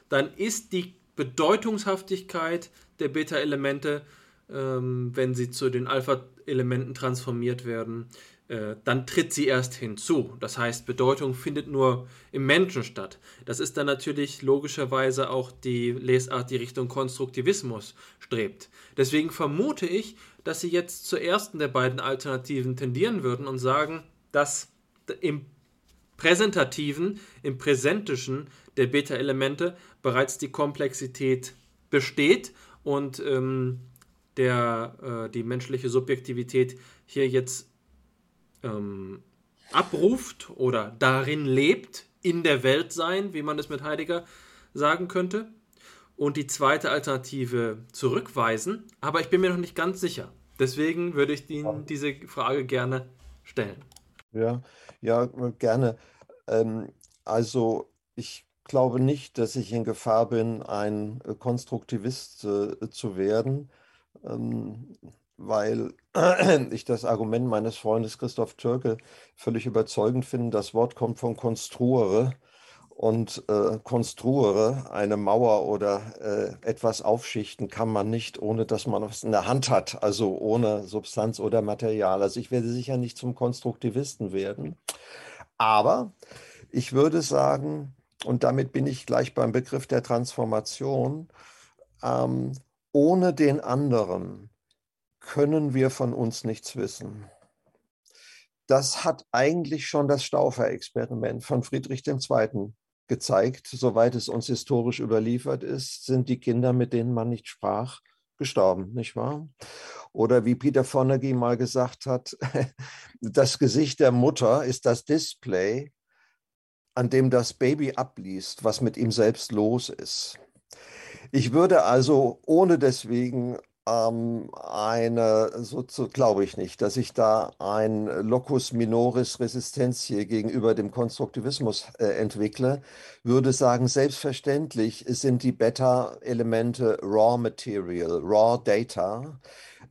dann ist die Bedeutungshaftigkeit der Beta-Elemente, ähm, wenn sie zu den Alpha-Elementen transformiert werden, äh, dann tritt sie erst hinzu. Das heißt, Bedeutung findet nur im Menschen statt. Das ist dann natürlich logischerweise auch die Lesart, die Richtung Konstruktivismus strebt. Deswegen vermute ich, dass sie jetzt zur ersten der beiden Alternativen tendieren würden und sagen, dass im Präsentativen, im Präsentischen der Beta-Elemente bereits die Komplexität besteht und ähm, der, äh, die menschliche Subjektivität hier jetzt ähm, abruft oder darin lebt, in der Welt sein, wie man es mit Heidegger sagen könnte. Und die zweite Alternative zurückweisen, aber ich bin mir noch nicht ganz sicher. Deswegen würde ich Ihnen diese Frage gerne stellen. Ja, ja, gerne. Ähm, also ich glaube nicht, dass ich in Gefahr bin, ein äh, Konstruktivist äh, zu werden, ähm, weil [clears throat] ich das Argument meines Freundes Christoph Türke völlig überzeugend finde. Das Wort kommt von konstruere und äh, konstruere eine Mauer oder äh, etwas aufschichten kann man nicht, ohne dass man was in der Hand hat, also ohne Substanz oder Material. Also ich werde sicher nicht zum Konstruktivisten werden, aber ich würde sagen, und damit bin ich gleich beim Begriff der Transformation, ähm, ohne den anderen können wir von uns nichts wissen. Das hat eigentlich schon das Stauffer-Experiment von Friedrich II gezeigt, soweit es uns historisch überliefert ist, sind die Kinder, mit denen man nicht sprach, gestorben, nicht wahr? Oder wie Peter Fonagy mal gesagt hat, [laughs] das Gesicht der Mutter ist das Display, an dem das Baby abliest, was mit ihm selbst los ist. Ich würde also ohne deswegen ähm, eine, so, so glaube ich nicht, dass ich da ein Locus minoris resistentiae gegenüber dem Konstruktivismus äh, entwickle, würde sagen, selbstverständlich sind die Beta-Elemente Raw Material, Raw Data.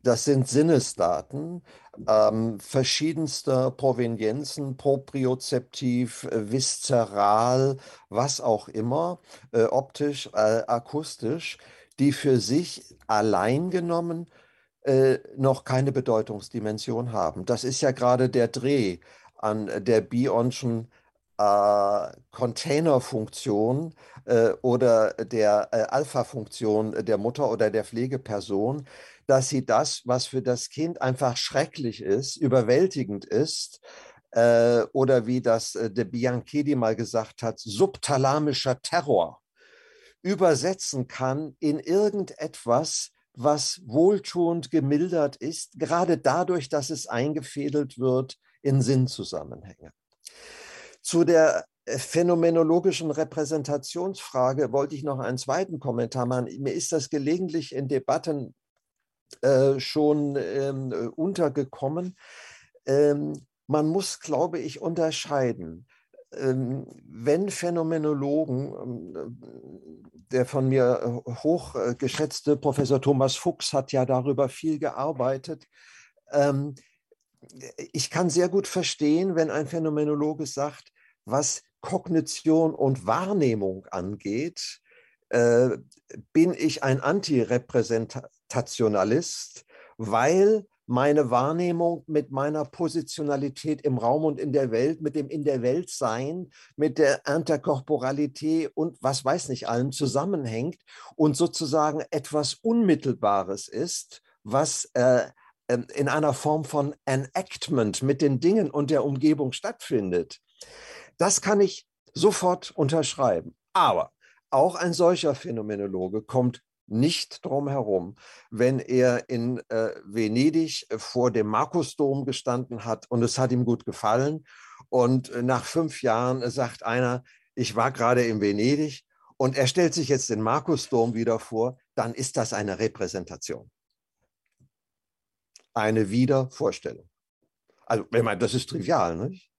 Das sind Sinnesdaten ähm, verschiedenster Provenienzen, propriozeptiv, viszeral, was auch immer, äh, optisch, äh, akustisch die für sich allein genommen äh, noch keine Bedeutungsdimension haben. Das ist ja gerade der Dreh an der Bionschen äh, Containerfunktion äh, oder der äh, Alpha-Funktion der Mutter oder der Pflegeperson, dass sie das, was für das Kind einfach schrecklich ist, überwältigend ist, äh, oder wie das äh, der Bianchedi mal gesagt hat, subthalamischer Terror übersetzen kann in irgendetwas, was wohltuend gemildert ist, gerade dadurch, dass es eingefädelt wird in Sinnzusammenhänge. Zu der phänomenologischen Repräsentationsfrage wollte ich noch einen zweiten Kommentar machen. Mir ist das gelegentlich in Debatten äh, schon ähm, untergekommen. Ähm, man muss, glaube ich, unterscheiden. Ähm, wenn Phänomenologen, ähm, der von mir äh, hochgeschätzte Professor Thomas Fuchs hat ja darüber viel gearbeitet, ähm, ich kann sehr gut verstehen, wenn ein Phänomenologe sagt, was Kognition und Wahrnehmung angeht, äh, bin ich ein Antirepräsentationalist, weil meine Wahrnehmung mit meiner Positionalität im Raum und in der Welt, mit dem in der Welt sein, mit der Interkorporalität und was weiß nicht allem zusammenhängt und sozusagen etwas Unmittelbares ist, was äh, ähm, in einer Form von Enactment mit den Dingen und der Umgebung stattfindet. Das kann ich sofort unterschreiben. Aber auch ein solcher Phänomenologe kommt nicht drum herum, wenn er in äh, Venedig vor dem Markusdom gestanden hat und es hat ihm gut gefallen. Und äh, nach fünf Jahren sagt einer, ich war gerade in Venedig und er stellt sich jetzt den Markusdom wieder vor, dann ist das eine Repräsentation. Eine Wiedervorstellung. Also, wenn man, das ist trivial, nicht?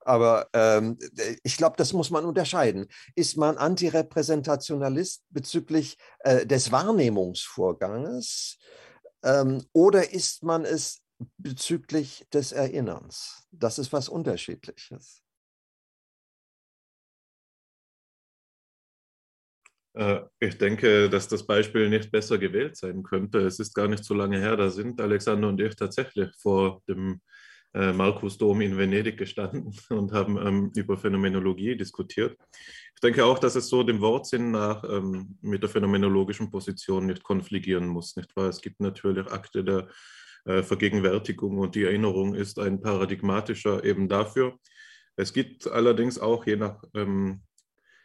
Aber ähm, ich glaube, das muss man unterscheiden. Ist man Antirepräsentationalist bezüglich äh, des Wahrnehmungsvorganges ähm, oder ist man es bezüglich des Erinnerns? Das ist was Unterschiedliches. Äh, ich denke, dass das Beispiel nicht besser gewählt sein könnte. Es ist gar nicht so lange her, da sind Alexander und ich tatsächlich vor dem äh, Markus Dom in Venedig gestanden [laughs] und haben ähm, über Phänomenologie diskutiert. Ich denke auch, dass es so dem Wortsinn nach ähm, mit der phänomenologischen Position nicht konfligieren muss. Nicht wahr? Es gibt natürlich Akte der äh, Vergegenwärtigung und die Erinnerung ist ein paradigmatischer eben dafür. Es gibt allerdings auch je nach ähm,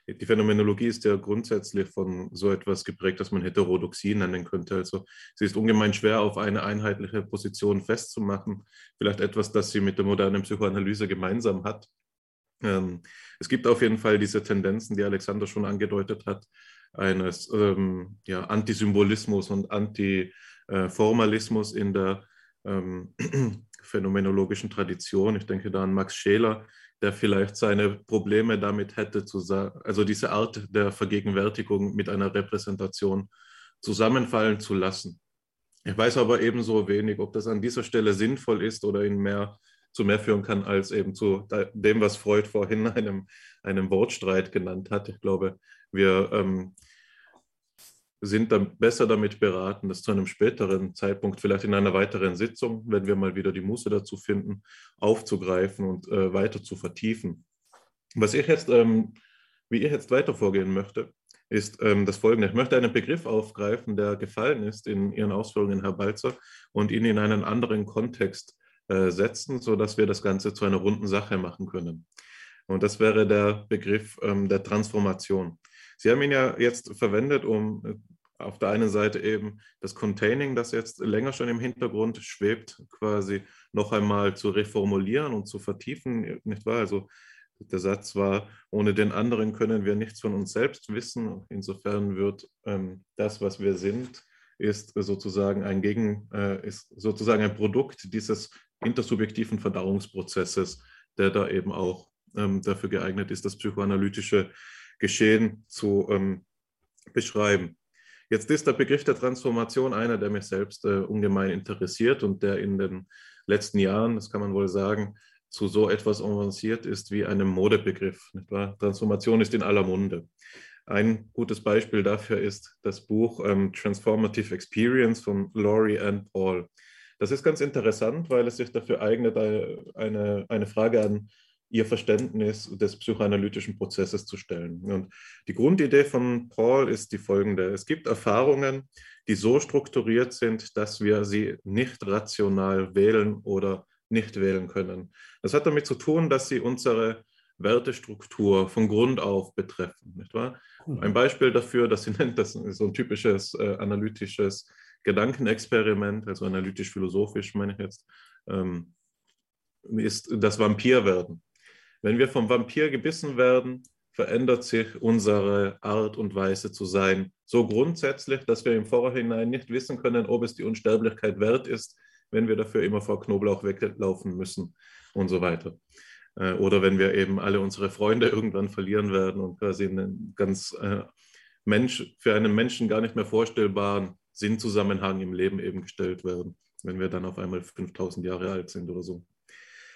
die Phänomenologie ist ja grundsätzlich von so etwas geprägt, dass man Heterodoxie nennen könnte. Also sie ist ungemein schwer auf eine einheitliche Position festzumachen. Vielleicht etwas, das sie mit der modernen Psychoanalyse gemeinsam hat. Ähm, es gibt auf jeden Fall diese Tendenzen, die Alexander schon angedeutet hat, eines ähm, ja, Antisymbolismus und Antiformalismus in der ähm, [clears throat] phänomenologischen Tradition. Ich denke da an Max Scheler, der vielleicht seine Probleme damit hätte, zu also diese Art der Vergegenwärtigung mit einer Repräsentation zusammenfallen zu lassen. Ich weiß aber ebenso wenig, ob das an dieser Stelle sinnvoll ist oder ihn mehr zu mehr führen kann als eben zu dem, was Freud vorhin [laughs] einem, einem Wortstreit genannt hat. Ich glaube, wir ähm, sind dann besser damit beraten, das zu einem späteren Zeitpunkt, vielleicht in einer weiteren Sitzung, wenn wir mal wieder die Muße dazu finden, aufzugreifen und äh, weiter zu vertiefen. Was ich jetzt, ähm, wie ich jetzt weiter vorgehen möchte, ist ähm, das folgende. Ich möchte einen Begriff aufgreifen, der gefallen ist in Ihren Ausführungen, Herr Balzer, und ihn in einen anderen Kontext äh, setzen, sodass wir das Ganze zu einer runden Sache machen können. Und das wäre der Begriff ähm, der Transformation. Sie haben ihn ja jetzt verwendet, um äh, auf der einen Seite eben das Containing, das jetzt länger schon im Hintergrund schwebt, quasi noch einmal zu reformulieren und zu vertiefen, nicht wahr? Also der Satz war, ohne den anderen können wir nichts von uns selbst wissen. Insofern wird ähm, das, was wir sind, ist sozusagen ein Gegen, äh, ist sozusagen ein Produkt dieses intersubjektiven Verdauungsprozesses, der da eben auch ähm, dafür geeignet ist, das psychoanalytische Geschehen zu ähm, beschreiben. Jetzt ist der Begriff der Transformation einer, der mich selbst äh, ungemein interessiert und der in den letzten Jahren, das kann man wohl sagen, zu so etwas avanciert ist wie einem Modebegriff. Transformation ist in aller Munde. Ein gutes Beispiel dafür ist das Buch ähm, Transformative Experience von Laurie and Paul. Das ist ganz interessant, weil es sich dafür eignet, eine, eine Frage an ihr Verständnis des psychoanalytischen Prozesses zu stellen. Und die Grundidee von Paul ist die folgende. Es gibt Erfahrungen, die so strukturiert sind, dass wir sie nicht rational wählen oder nicht wählen können. Das hat damit zu tun, dass sie unsere Wertestruktur von Grund auf betreffen. Nicht wahr? Ein Beispiel dafür, dass [laughs] sie nennt, das ist so ein typisches äh, analytisches Gedankenexperiment, also analytisch-philosophisch meine ich jetzt, ähm, ist das Vampirwerden. Wenn wir vom Vampir gebissen werden, verändert sich unsere Art und Weise zu sein so grundsätzlich, dass wir im Vorhinein nicht wissen können, ob es die Unsterblichkeit wert ist, wenn wir dafür immer vor Knoblauch weglaufen müssen und so weiter. Äh, oder wenn wir eben alle unsere Freunde irgendwann verlieren werden und quasi einen ganz äh, Mensch, für einen Menschen gar nicht mehr vorstellbaren Sinnzusammenhang im Leben eben gestellt werden, wenn wir dann auf einmal 5000 Jahre alt sind oder so.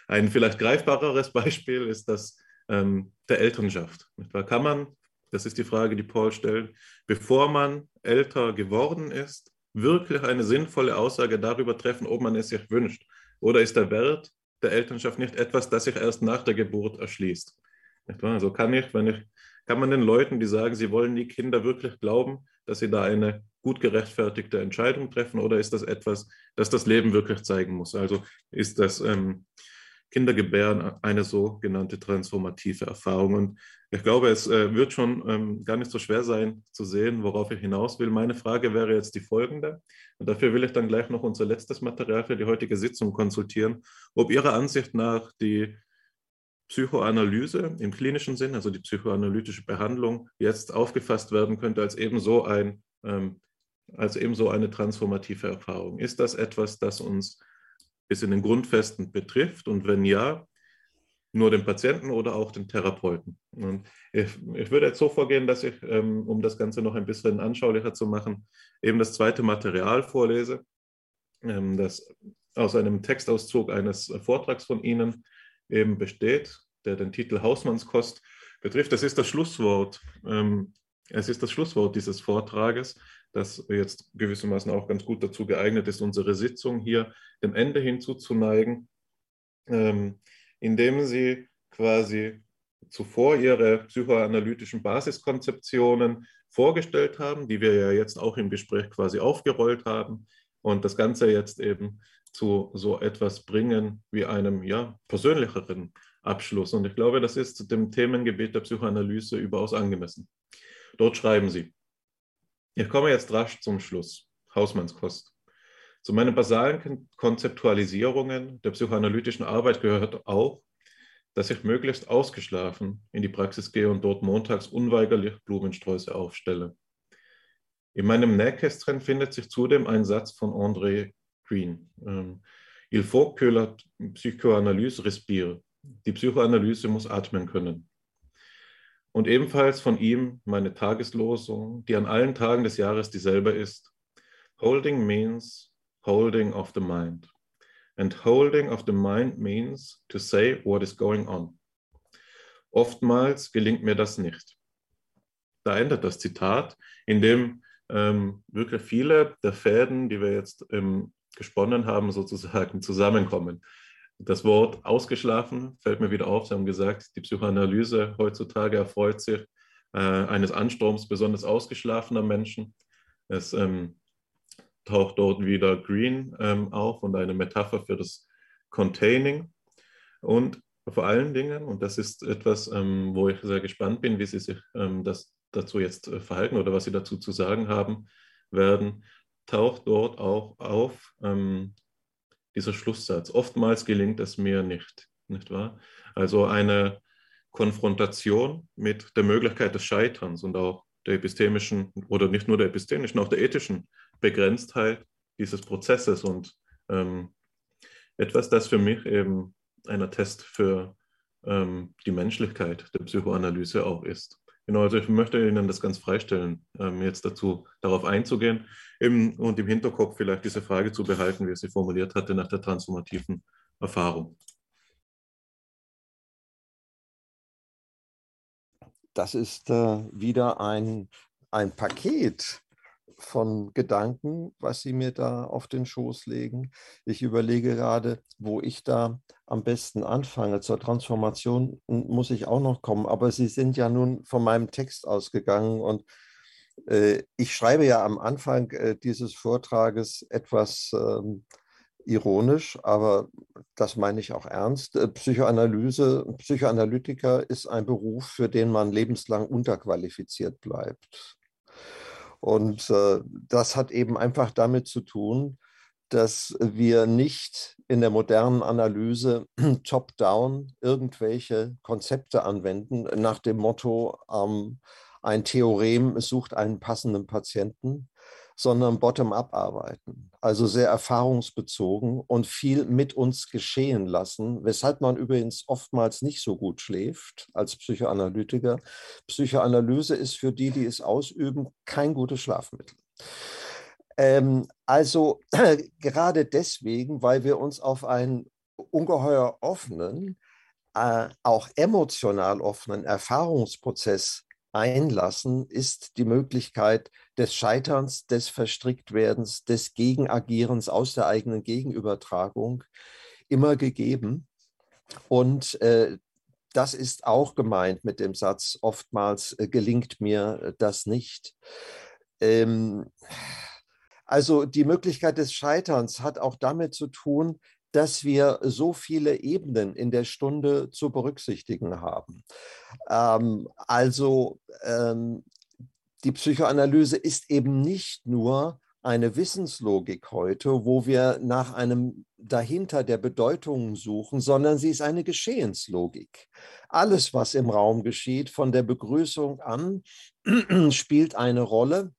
Ein vielleicht greifbareres Beispiel ist das ähm, der Elternschaft. Kann man, das ist die Frage, die Paul stellt, bevor man älter geworden ist, wirklich eine sinnvolle Aussage darüber treffen, ob man es sich wünscht? Oder ist der Wert der Elternschaft nicht etwas, das sich erst nach der Geburt erschließt? Also kann ich, wenn ich, kann man den Leuten, die sagen, sie wollen die Kinder wirklich glauben, dass sie da eine gut gerechtfertigte Entscheidung treffen, oder ist das etwas, das das Leben wirklich zeigen muss? Also ist das ähm, Kindergebären eine sogenannte transformative Erfahrung. Und ich glaube, es äh, wird schon ähm, gar nicht so schwer sein zu sehen, worauf ich hinaus will. Meine Frage wäre jetzt die folgende. Und dafür will ich dann gleich noch unser letztes Material für die heutige Sitzung konsultieren, ob Ihrer Ansicht nach die Psychoanalyse im klinischen Sinn, also die psychoanalytische Behandlung, jetzt aufgefasst werden könnte als ebenso, ein, ähm, als ebenso eine transformative Erfahrung. Ist das etwas, das uns bis in den Grundfesten betrifft? Und wenn ja, nur den Patienten oder auch den Therapeuten? Und ich, ich würde jetzt so vorgehen, dass ich, ähm, um das Ganze noch ein bisschen anschaulicher zu machen, eben das zweite Material vorlese, ähm, das aus einem Textauszug eines Vortrags von Ihnen eben besteht, der den Titel Hausmannskost betrifft. Das ist das Schlusswort. Ähm, es ist das Schlusswort dieses Vortrages das jetzt gewissermaßen auch ganz gut dazu geeignet ist, unsere Sitzung hier dem Ende hinzuzuneigen, ähm, indem Sie quasi zuvor Ihre psychoanalytischen Basiskonzeptionen vorgestellt haben, die wir ja jetzt auch im Gespräch quasi aufgerollt haben und das Ganze jetzt eben zu so etwas bringen wie einem ja, persönlicheren Abschluss. Und ich glaube, das ist dem Themengebiet der Psychoanalyse überaus angemessen. Dort schreiben Sie, ich komme jetzt rasch zum Schluss. Hausmannskost. Zu meinen basalen Konzeptualisierungen der psychoanalytischen Arbeit gehört auch, dass ich möglichst ausgeschlafen in die Praxis gehe und dort montags unweigerlich Blumensträuße aufstelle. In meinem Nähkästchen findet sich zudem ein Satz von André Green. Ähm, Il faut que la psychoanalyse respire. Die Psychoanalyse muss atmen können. Und ebenfalls von ihm meine Tageslosung, die an allen Tagen des Jahres dieselbe ist. Holding means holding of the mind. And holding of the mind means to say what is going on. Oftmals gelingt mir das nicht. Da endet das Zitat, in dem ähm, wirklich viele der Fäden, die wir jetzt ähm, gesponnen haben, sozusagen zusammenkommen. Das Wort ausgeschlafen fällt mir wieder auf. Sie haben gesagt, die Psychoanalyse heutzutage erfreut sich äh, eines Ansturms besonders ausgeschlafener Menschen. Es ähm, taucht dort wieder Green ähm, auf und eine Metapher für das Containing. Und vor allen Dingen, und das ist etwas, ähm, wo ich sehr gespannt bin, wie Sie sich ähm, das dazu jetzt äh, verhalten oder was Sie dazu zu sagen haben werden, taucht dort auch auf ähm, dieser Schlusssatz. Oftmals gelingt es mir nicht, nicht wahr? Also eine Konfrontation mit der Möglichkeit des Scheiterns und auch der epistemischen oder nicht nur der epistemischen, auch der ethischen Begrenztheit dieses Prozesses und ähm, etwas, das für mich eben ein Test für ähm, die Menschlichkeit der Psychoanalyse auch ist. Genau, also ich möchte Ihnen das ganz freistellen, ähm, jetzt dazu darauf einzugehen eben, und im Hinterkopf vielleicht diese Frage zu behalten, wie ich sie formuliert hatte, nach der transformativen Erfahrung. Das ist äh, wieder ein, ein Paket von Gedanken, was Sie mir da auf den Schoß legen. Ich überlege gerade, wo ich da am besten anfange. Zur Transformation muss ich auch noch kommen, aber Sie sind ja nun von meinem Text ausgegangen und äh, ich schreibe ja am Anfang äh, dieses Vortrages etwas ähm, ironisch, aber das meine ich auch ernst. Äh, Psychoanalyse, Psychoanalytiker ist ein Beruf, für den man lebenslang unterqualifiziert bleibt. Und äh, das hat eben einfach damit zu tun, dass wir nicht in der modernen Analyse [clears throat] top-down irgendwelche Konzepte anwenden nach dem Motto, ähm, ein Theorem sucht einen passenden Patienten, sondern bottom-up arbeiten, also sehr erfahrungsbezogen und viel mit uns geschehen lassen, weshalb man übrigens oftmals nicht so gut schläft als Psychoanalytiker. Psychoanalyse ist für die, die es ausüben, kein gutes Schlafmittel. Ähm, also [clears throat] gerade deswegen, weil wir uns auf einen ungeheuer offenen, äh, auch emotional offenen Erfahrungsprozess einlassen, ist die Möglichkeit des Scheiterns, des Verstricktwerdens, des Gegenagierens aus der eigenen Gegenübertragung immer gegeben. Und äh, das ist auch gemeint mit dem Satz, oftmals äh, gelingt mir das nicht. Ähm, also die Möglichkeit des Scheiterns hat auch damit zu tun, dass wir so viele Ebenen in der Stunde zu berücksichtigen haben. Ähm, also ähm, die Psychoanalyse ist eben nicht nur eine Wissenslogik heute, wo wir nach einem dahinter der Bedeutungen suchen, sondern sie ist eine Geschehenslogik. Alles, was im Raum geschieht, von der Begrüßung an, [clears throat] spielt eine Rolle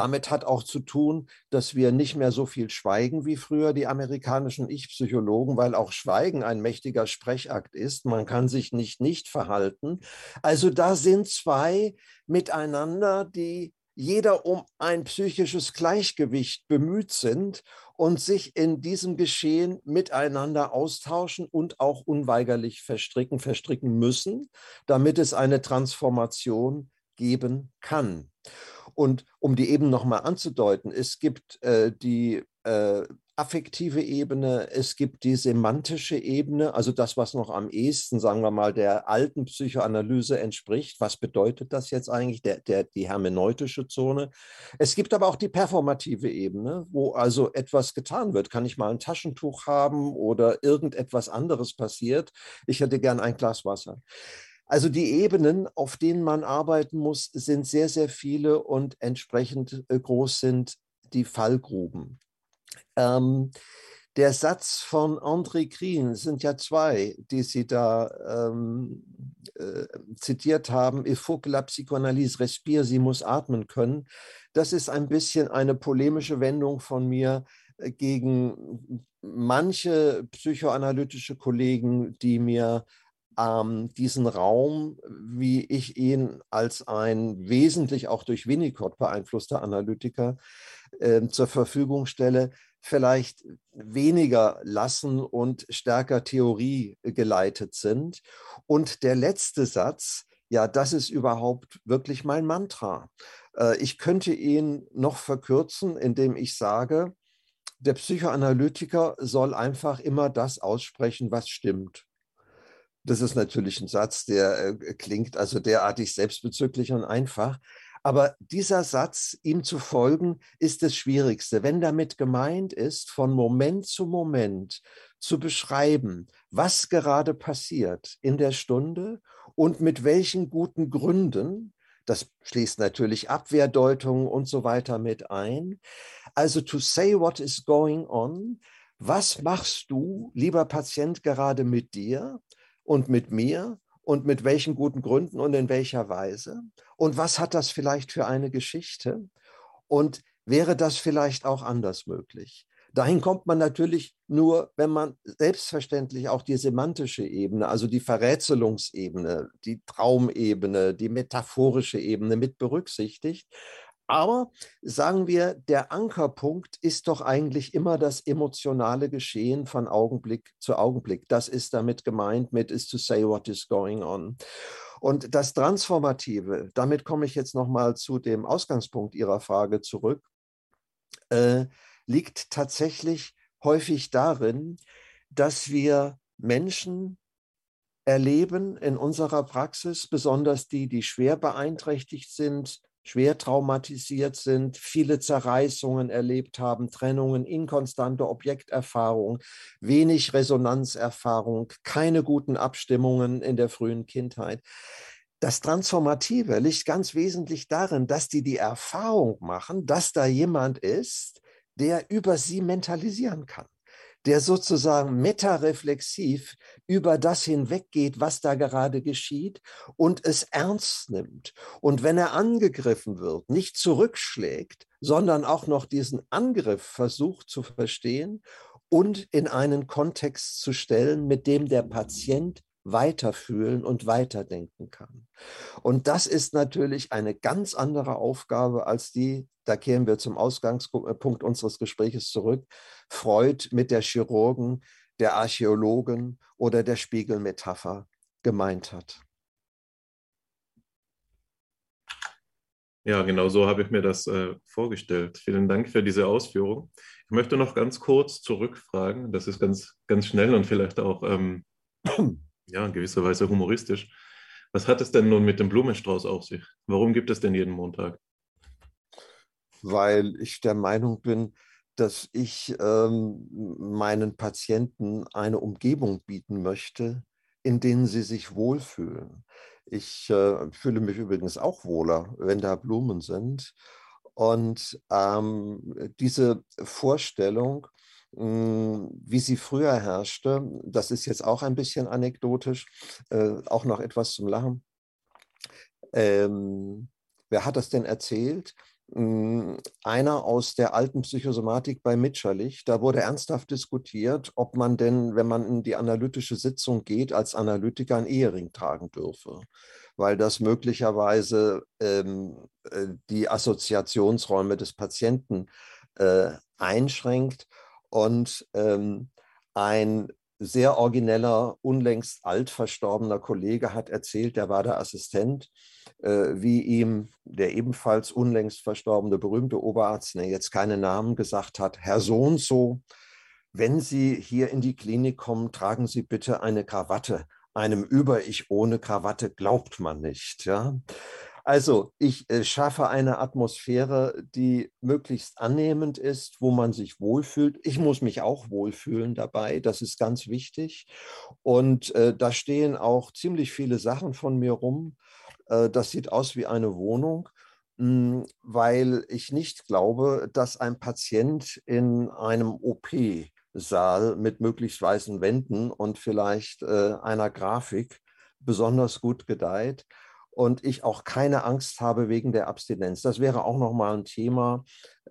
damit hat auch zu tun, dass wir nicht mehr so viel schweigen wie früher die amerikanischen Ich-Psychologen, weil auch Schweigen ein mächtiger Sprechakt ist. Man kann sich nicht nicht verhalten. Also da sind zwei miteinander, die jeder um ein psychisches Gleichgewicht bemüht sind und sich in diesem Geschehen miteinander austauschen und auch unweigerlich verstricken, verstricken müssen, damit es eine Transformation geben kann. Und um die eben nochmal anzudeuten, es gibt äh, die äh, affektive Ebene, es gibt die semantische Ebene, also das, was noch am ehesten, sagen wir mal, der alten Psychoanalyse entspricht. Was bedeutet das jetzt eigentlich, der, der, die hermeneutische Zone? Es gibt aber auch die performative Ebene, wo also etwas getan wird. Kann ich mal ein Taschentuch haben oder irgendetwas anderes passiert? Ich hätte gern ein Glas Wasser. Also die Ebenen, auf denen man arbeiten muss, sind sehr, sehr viele und entsprechend äh, groß sind die Fallgruben. Ähm, der Satz von André Green sind ja zwei, die Sie da ähm, äh, zitiert haben. Il faut que la psychanalyse respire, sie muss atmen können. Das ist ein bisschen eine polemische Wendung von mir äh, gegen manche psychoanalytische Kollegen, die mir ähm, diesen Raum, wie ich ihn als ein wesentlich auch durch Winnicott beeinflusster Analytiker äh, zur Verfügung stelle, vielleicht weniger lassen und stärker Theorie geleitet sind. Und der letzte Satz, ja, das ist überhaupt wirklich mein Mantra. Äh, ich könnte ihn noch verkürzen, indem ich sage, der Psychoanalytiker soll einfach immer das aussprechen, was stimmt. Das ist natürlich ein Satz, der äh, klingt also derartig selbstbezüglich und einfach. Aber dieser Satz, ihm zu folgen, ist das Schwierigste. Wenn damit gemeint ist, von Moment zu Moment zu beschreiben, was gerade passiert in der Stunde und mit welchen guten Gründen, das schließt natürlich Abwehrdeutungen und so weiter mit ein. Also to say what is going on, was machst du, lieber Patient, gerade mit dir? Und mit mir und mit welchen guten Gründen und in welcher Weise und was hat das vielleicht für eine Geschichte und wäre das vielleicht auch anders möglich. Dahin kommt man natürlich nur, wenn man selbstverständlich auch die semantische Ebene, also die Verrätselungsebene, die Traumebene, die metaphorische Ebene mit berücksichtigt. Aber sagen wir, der Ankerpunkt ist doch eigentlich immer das emotionale Geschehen von Augenblick zu Augenblick. Das ist damit gemeint mit is to say what is going on. Und das Transformative, damit komme ich jetzt nochmal zu dem Ausgangspunkt Ihrer Frage zurück, äh, liegt tatsächlich häufig darin, dass wir Menschen erleben in unserer Praxis, besonders die, die schwer beeinträchtigt sind, schwer traumatisiert sind, viele Zerreißungen erlebt haben, Trennungen, inkonstante Objekterfahrung, wenig Resonanzerfahrung, keine guten Abstimmungen in der frühen Kindheit. Das Transformative liegt ganz wesentlich darin, dass die die Erfahrung machen, dass da jemand ist, der über sie mentalisieren kann der sozusagen metareflexiv über das hinweggeht, was da gerade geschieht und es ernst nimmt. Und wenn er angegriffen wird, nicht zurückschlägt, sondern auch noch diesen Angriff versucht zu verstehen und in einen Kontext zu stellen, mit dem der Patient weiterfühlen und weiterdenken kann. Und das ist natürlich eine ganz andere Aufgabe als die, da kehren wir zum Ausgangspunkt unseres Gesprächs zurück, Freud mit der Chirurgen, der Archäologen oder der Spiegelmetapher gemeint hat. Ja, genau so habe ich mir das äh, vorgestellt. Vielen Dank für diese Ausführung. Ich möchte noch ganz kurz zurückfragen, das ist ganz, ganz schnell und vielleicht auch ähm, [clears throat] ja, in gewisser Weise humoristisch. Was hat es denn nun mit dem Blumenstrauß auf sich? Warum gibt es denn jeden Montag? Weil ich der Meinung bin, dass ich ähm, meinen Patienten eine Umgebung bieten möchte, in denen sie sich wohlfühlen. Ich äh, fühle mich übrigens auch wohler, wenn da Blumen sind. Und ähm, diese Vorstellung, wie sie früher herrschte. Das ist jetzt auch ein bisschen anekdotisch, äh, auch noch etwas zum Lachen. Ähm, wer hat das denn erzählt? Hm, einer aus der alten Psychosomatik bei Mitscherlich, da wurde ernsthaft diskutiert, ob man denn, wenn man in die analytische Sitzung geht, als Analytiker einen Ehering tragen dürfe, weil das möglicherweise ähm, äh, die Assoziationsräume des Patienten äh, einschränkt. Und ähm, ein sehr origineller, unlängst alt verstorbener Kollege hat erzählt, der war der Assistent, äh, wie ihm der ebenfalls unlängst verstorbene berühmte Oberarzt, der jetzt keine Namen gesagt hat, Herr so und so, wenn Sie hier in die Klinik kommen, tragen Sie bitte eine Krawatte. Einem Über-Ich ohne Krawatte glaubt man nicht. Ja? Also ich äh, schaffe eine Atmosphäre, die möglichst annehmend ist, wo man sich wohlfühlt. Ich muss mich auch wohlfühlen dabei, das ist ganz wichtig. Und äh, da stehen auch ziemlich viele Sachen von mir rum. Äh, das sieht aus wie eine Wohnung mh, hm, weil ich nicht glaube, dass ein Patient in einem OP-Saal mit möglichst weißen Wänden und vielleicht äh, einer Grafik besonders gut gedeiht und ich auch keine Angst habe wegen der Abstinenz. Das wäre auch nochmal ein Thema.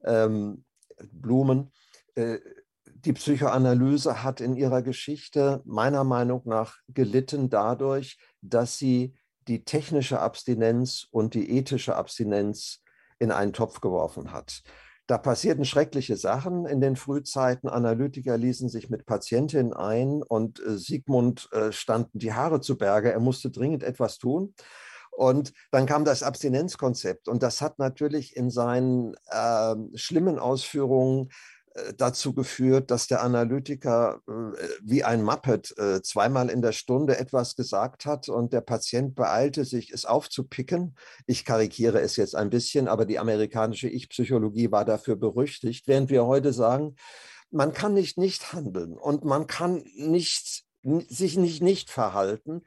Ähm, Blumen. Äh, die Psychoanalyse hat in ihrer Geschichte meiner Meinung nach gelitten dadurch, dass sie die technische Abstinenz und die ethische Abstinenz in einen Topf geworfen hat. Da passierten schreckliche Sachen in den Frühzeiten. Analytiker ließen sich mit Patientinnen ein und äh, Sigmund äh, standen die Haare zu Berge. Er musste dringend etwas tun. Und dann kam das Abstinenzkonzept und das hat natürlich in seinen äh, schlimmen Ausführungen äh, dazu geführt, dass der Analytiker äh, wie ein Muppet äh, zweimal in der Stunde etwas gesagt hat und der Patient beeilte sich, es aufzupicken. Ich karikiere es jetzt ein bisschen, aber die amerikanische Ich-Psychologie war dafür berüchtigt, während wir heute sagen, man kann nicht nicht handeln und man kann nicht, sich nicht nicht verhalten.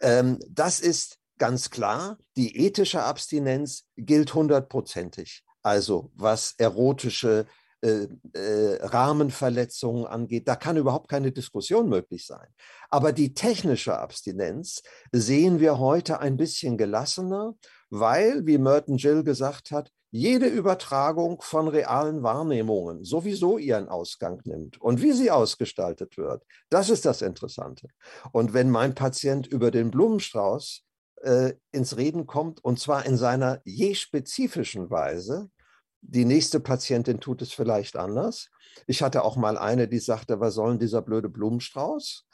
Ähm, das ist ganz klar, die ethische Abstinenz gilt hundertprozentig. Also was erotische äh, äh, Rahmenverletzungen angeht, da kann überhaupt keine Diskussion möglich sein. Aber die technische Abstinenz sehen wir heute ein bisschen gelassener, weil, wie Merton Gill gesagt hat, jede Übertragung von realen Wahrnehmungen sowieso ihren Ausgang nimmt. Und wie sie ausgestaltet wird, das ist das Interessante. Und wenn mein Patient über den Blumenstrauß äh, ins Reden kommt, und zwar in seiner je spezifischen Weise. Die nächste Patientin tut es vielleicht anders. Ich hatte auch mal eine, die sagte, was soll denn dieser blöde Blumenstrauß?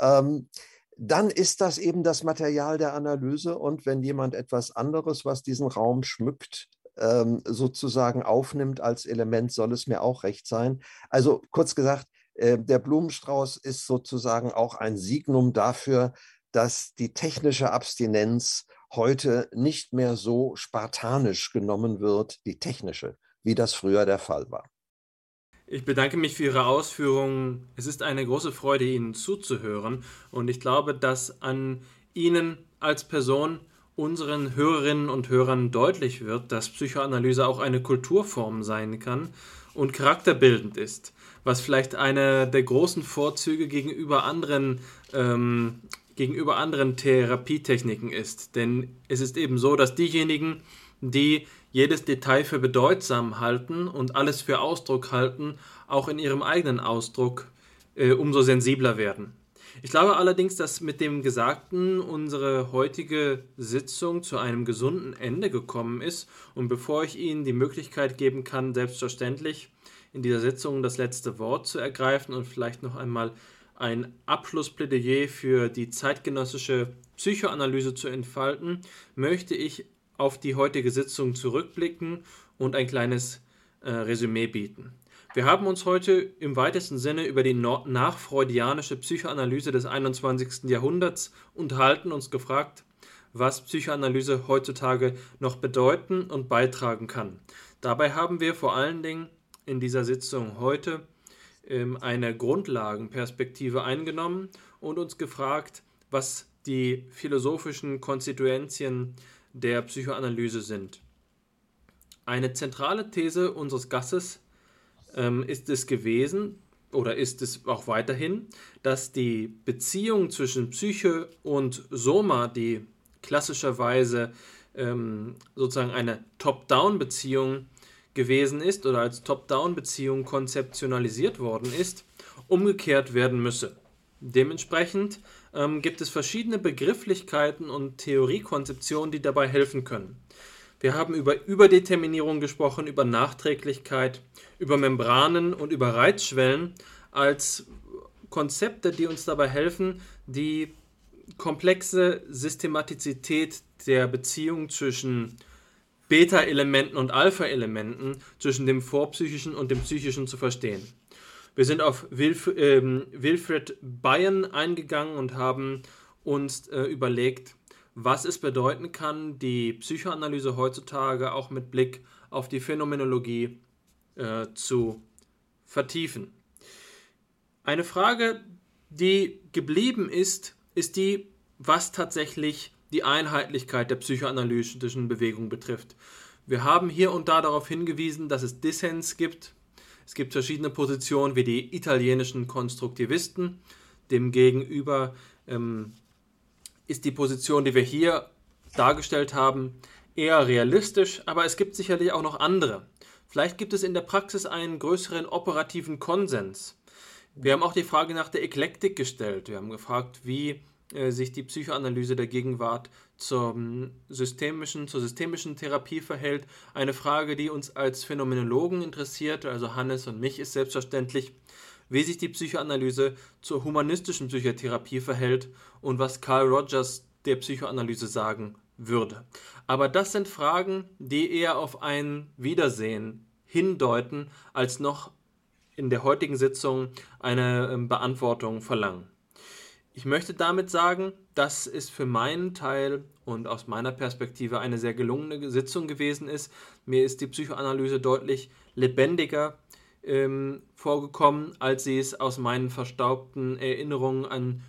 Ähm, dann ist das eben das Material der Analyse. Und wenn jemand etwas anderes, was diesen Raum schmückt, ähm, sozusagen aufnimmt als Element, soll es mir auch recht sein. Also kurz gesagt, äh, der Blumenstrauß ist sozusagen auch ein Signum dafür, dass die technische Abstinenz heute nicht mehr so spartanisch genommen wird, die technische, wie das früher der Fall war. Ich bedanke mich für Ihre Ausführungen. Es ist eine große Freude, Ihnen zuzuhören. Und ich glaube, dass an Ihnen als Person unseren Hörerinnen und Hörern deutlich wird, dass Psychoanalyse auch eine Kulturform sein kann und charakterbildend ist, was vielleicht einer der großen Vorzüge gegenüber anderen, ähm, gegenüber anderen Therapietechniken ist. Denn es ist eben so, dass diejenigen, die jedes Detail für bedeutsam halten und alles für Ausdruck halten, auch in ihrem eigenen Ausdruck äh, umso sensibler werden. Ich glaube allerdings, dass mit dem Gesagten unsere heutige Sitzung zu einem gesunden Ende gekommen ist. Und bevor ich Ihnen die Möglichkeit geben kann, selbstverständlich in dieser Sitzung das letzte Wort zu ergreifen und vielleicht noch einmal ein Abschlussplädoyer für die zeitgenössische Psychoanalyse zu entfalten, möchte ich auf die heutige Sitzung zurückblicken und ein kleines äh, Resümee bieten. Wir haben uns heute im weitesten Sinne über die nachfreudianische Psychoanalyse des 21. Jahrhunderts unterhalten, uns gefragt, was Psychoanalyse heutzutage noch bedeuten und beitragen kann. Dabei haben wir vor allen Dingen in dieser Sitzung heute ähm, eine Grundlagenperspektive eingenommen und uns gefragt, was die philosophischen Konstituentien der Psychoanalyse sind. Eine zentrale These unseres Gastes ähm, ist es gewesen oder ist es auch weiterhin, dass die Beziehung zwischen Psyche und Soma, die klassischerweise ähm, sozusagen eine Top-Down-Beziehung gewesen ist oder als Top-Down-Beziehung konzeptionalisiert worden ist, umgekehrt werden müsse. Dementsprechend ähm, gibt es verschiedene Begrifflichkeiten und Theoriekonzeptionen, die dabei helfen können. Wir haben über Überdeterminierung gesprochen, über Nachträglichkeit, über Membranen und über Reizschwellen als Konzepte, die uns dabei helfen, die komplexe Systematizität der Beziehung zwischen Beta-Elementen und Alpha-Elementen, zwischen dem vorpsychischen und dem psychischen zu verstehen. Wir sind auf Wilf ähm, Wilfred Bayern eingegangen und haben uns äh, überlegt, was es bedeuten kann, die Psychoanalyse heutzutage auch mit Blick auf die Phänomenologie äh, zu vertiefen. Eine Frage, die geblieben ist, ist die, was tatsächlich die Einheitlichkeit der psychoanalytischen Bewegung betrifft. Wir haben hier und da darauf hingewiesen, dass es Dissens gibt. Es gibt verschiedene Positionen wie die italienischen Konstruktivisten. Demgegenüber ähm, ist die Position, die wir hier dargestellt haben, eher realistisch, aber es gibt sicherlich auch noch andere. Vielleicht gibt es in der Praxis einen größeren operativen Konsens. Wir haben auch die Frage nach der Eklektik gestellt. Wir haben gefragt, wie sich die Psychoanalyse der Gegenwart zur systemischen, zur systemischen Therapie verhält. Eine Frage, die uns als Phänomenologen interessiert, also Hannes und mich, ist selbstverständlich, wie sich die Psychoanalyse zur humanistischen Psychotherapie verhält und was Carl Rogers der Psychoanalyse sagen würde. Aber das sind Fragen, die eher auf ein Wiedersehen hindeuten, als noch in der heutigen Sitzung eine ähm, Beantwortung verlangen. Ich möchte damit sagen, dass es für meinen Teil und aus meiner Perspektive eine sehr gelungene Sitzung gewesen ist. Mir ist die Psychoanalyse deutlich lebendiger ähm, vorgekommen, als sie es aus meinen verstaubten Erinnerungen an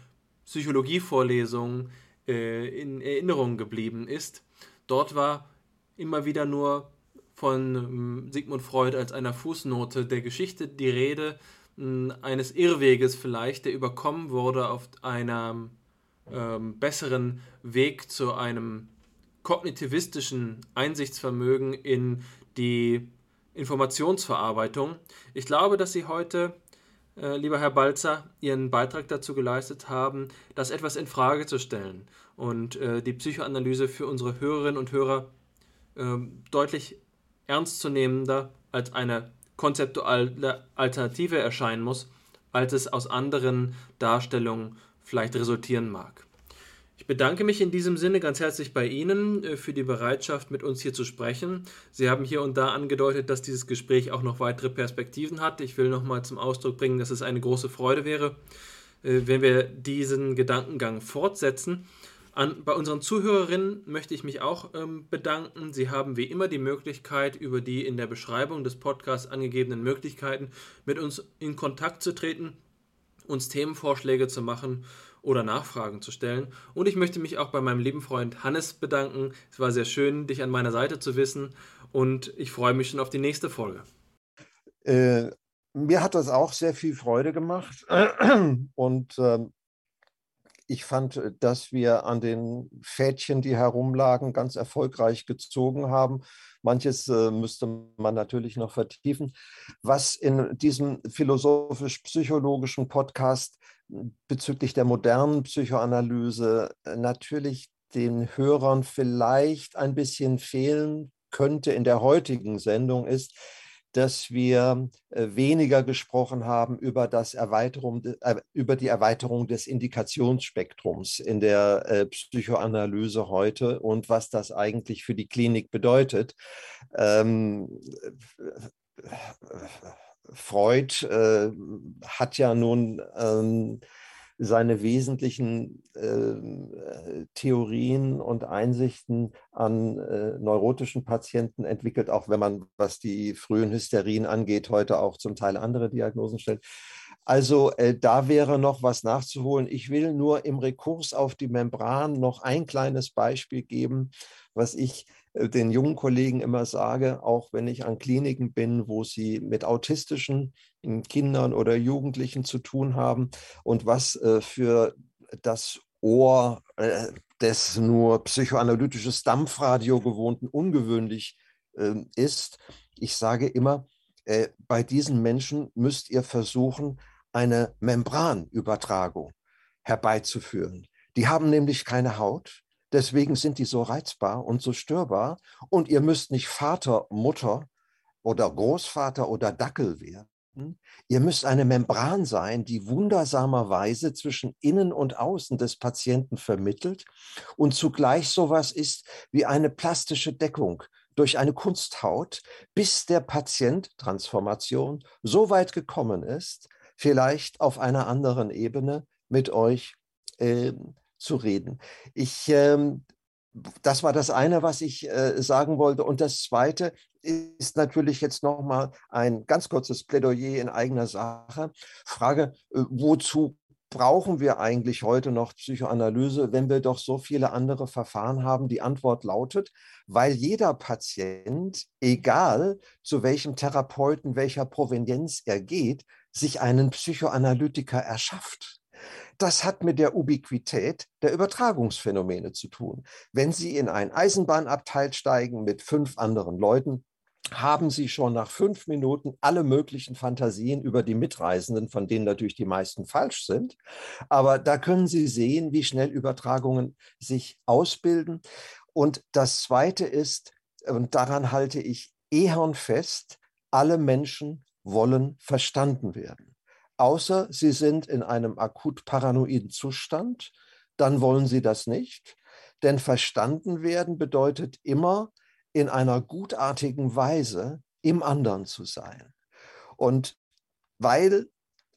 Psychologievorlesungen äh, in Erinnerung geblieben ist. Dort war immer wieder nur von ähm, Sigmund Freud als einer Fußnote der Geschichte die Rede, eines Irrweges vielleicht, der überkommen wurde auf einem ähm, besseren Weg zu einem kognitivistischen Einsichtsvermögen in die Informationsverarbeitung. Ich glaube, dass Sie heute, äh, lieber Herr Balzer, Ihren Beitrag dazu geleistet haben, das etwas in Frage zu stellen und äh, die Psychoanalyse für unsere Hörerinnen und Hörer äh, deutlich ernstzunehmender als eine konzeptuelle Alternative erscheinen muss, als es aus anderen Darstellungen vielleicht resultieren mag. Ich bedanke mich in diesem Sinne ganz herzlich bei Ihnen äh, für die Bereitschaft, mit uns hier zu sprechen. Sie haben hier und da angedeutet, dass dieses Gespräch auch noch weitere Perspektiven hat. Ich will nochmal zum Ausdruck bringen, dass es eine große Freude wäre, äh, wenn wir diesen Gedankengang fortsetzen. An, bei unseren Zuhörerinnen möchte ich mich auch ähm, bedanken. Sie haben wie immer die Möglichkeit, über die in der Beschreibung des Podcasts angegebenen Möglichkeiten mit uns in Kontakt zu treten, uns Themenvorschläge zu machen oder Nachfragen zu stellen. Und ich möchte mich auch bei meinem lieben Freund Hannes bedanken. Es war sehr schön, dich an meiner Seite zu wissen und ich freue mich schon auf die nächste Folge. Äh, mir hat das auch sehr viel Freude gemacht [clears throat] und ähm, ich fand, dass wir an den Fädchen, die herumlagen, ganz erfolgreich gezogen haben. Manches äh, müsste man natürlich noch vertiefen. Was in diesem philosophisch-psychologischen Podcast bezüglich der modernen Psychoanalyse äh, natürlich den Hörern vielleicht ein bisschen fehlen könnte in der heutigen Sendung ist, dass wir äh, weniger gesprochen haben über, das Erweiterung, äh, über die Erweiterung des Indikationsspektrums in der äh, Psychoanalyse heute und was das eigentlich für die Klinik bedeutet. Ähm, Freud äh, hat ja nun ähm, seine wesentlichen äh, Theorien und Einsichten an äh, neurotischen Patienten entwickelt, auch wenn man, was die frühen Hysterien angeht, heute auch zum Teil andere Diagnosen stellt. Also äh, da wäre noch was nachzuholen. Ich will nur im Rekurs auf die Membran noch ein kleines Beispiel geben, was ich den jungen Kollegen immer sage, auch wenn ich an Kliniken bin, wo sie mit autistischen Kindern oder Jugendlichen zu tun haben und was äh, für das Ohr äh, des nur psychoanalytisches Dampfradio gewohnten ungewöhnlich ähm, ist. Ich sage immer, bei diesen Menschen müsst ihr versuchen, eine Membranübertragung herbeizuführen. Die haben nämlich keine Haut, Deswegen sind die so reizbar und so störbar. Und ihr müsst nicht Vater, Mutter oder Großvater oder Dackel werden. Ihr müsst eine Membran sein, die wundersamerweise zwischen Innen und Außen des Patienten vermittelt und zugleich sowas ist wie eine plastische Deckung durch eine Kunsthaut, bis der Patient Transformation so weit gekommen ist, vielleicht auf einer anderen Ebene mit euch äh, zu reden. Ich, ähm, das war das eine, was ich äh, sagen wollte. Und das zweite ist natürlich jetzt nochmal ein ganz kurzes Plädoyer in eigener Sache. Frage, äh, wozu brauchen wir eigentlich heute noch Psychoanalyse, wenn wir doch so viele andere Verfahren haben? Die Antwort lautet, weil jeder Patient, egal zu welchem Therapeuten, welcher Provenienz er geht, sich einen Psychoanalytiker erschafft. Das hat mit der Ubiquität der Übertragungsphänomene zu tun. Wenn Sie in ein Eisenbahnabteil steigen mit fünf anderen Leuten, haben Sie schon nach fünf Minuten alle möglichen Fantasien über die Mitreisenden, von denen natürlich die meisten falsch sind. Aber da können Sie sehen, wie schnell Übertragungen sich ausbilden. Und das Zweite ist, und daran halte ich ehern fest, alle Menschen wollen verstanden werden außer sie sind in einem akut paranoiden Zustand, dann wollen sie das nicht. Denn verstanden werden bedeutet immer in einer gutartigen Weise im anderen zu sein. Und weil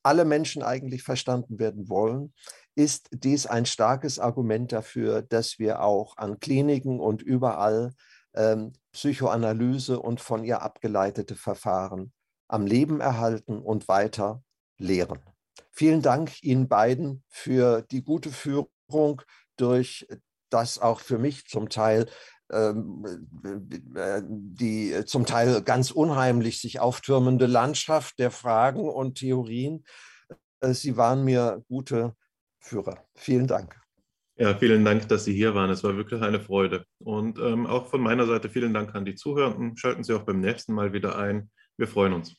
alle Menschen eigentlich verstanden werden wollen, ist dies ein starkes Argument dafür, dass wir auch an Kliniken und überall ähm, Psychoanalyse und von ihr abgeleitete Verfahren am Leben erhalten und weiter lehren. Vielen Dank Ihnen beiden für die gute Führung durch das auch für mich zum Teil ähm, äh, die zum Teil ganz unheimlich sich auftürmende Landschaft der Fragen und Theorien. Äh, Sie waren mir gute Führer. Vielen Dank. Ja, vielen Dank, dass Sie hier waren. Es war wirklich eine Freude. Und ähm, auch von meiner Seite vielen Dank an die Zuhörenden. Schalten Sie auch beim nächsten Mal wieder ein. Wir freuen uns.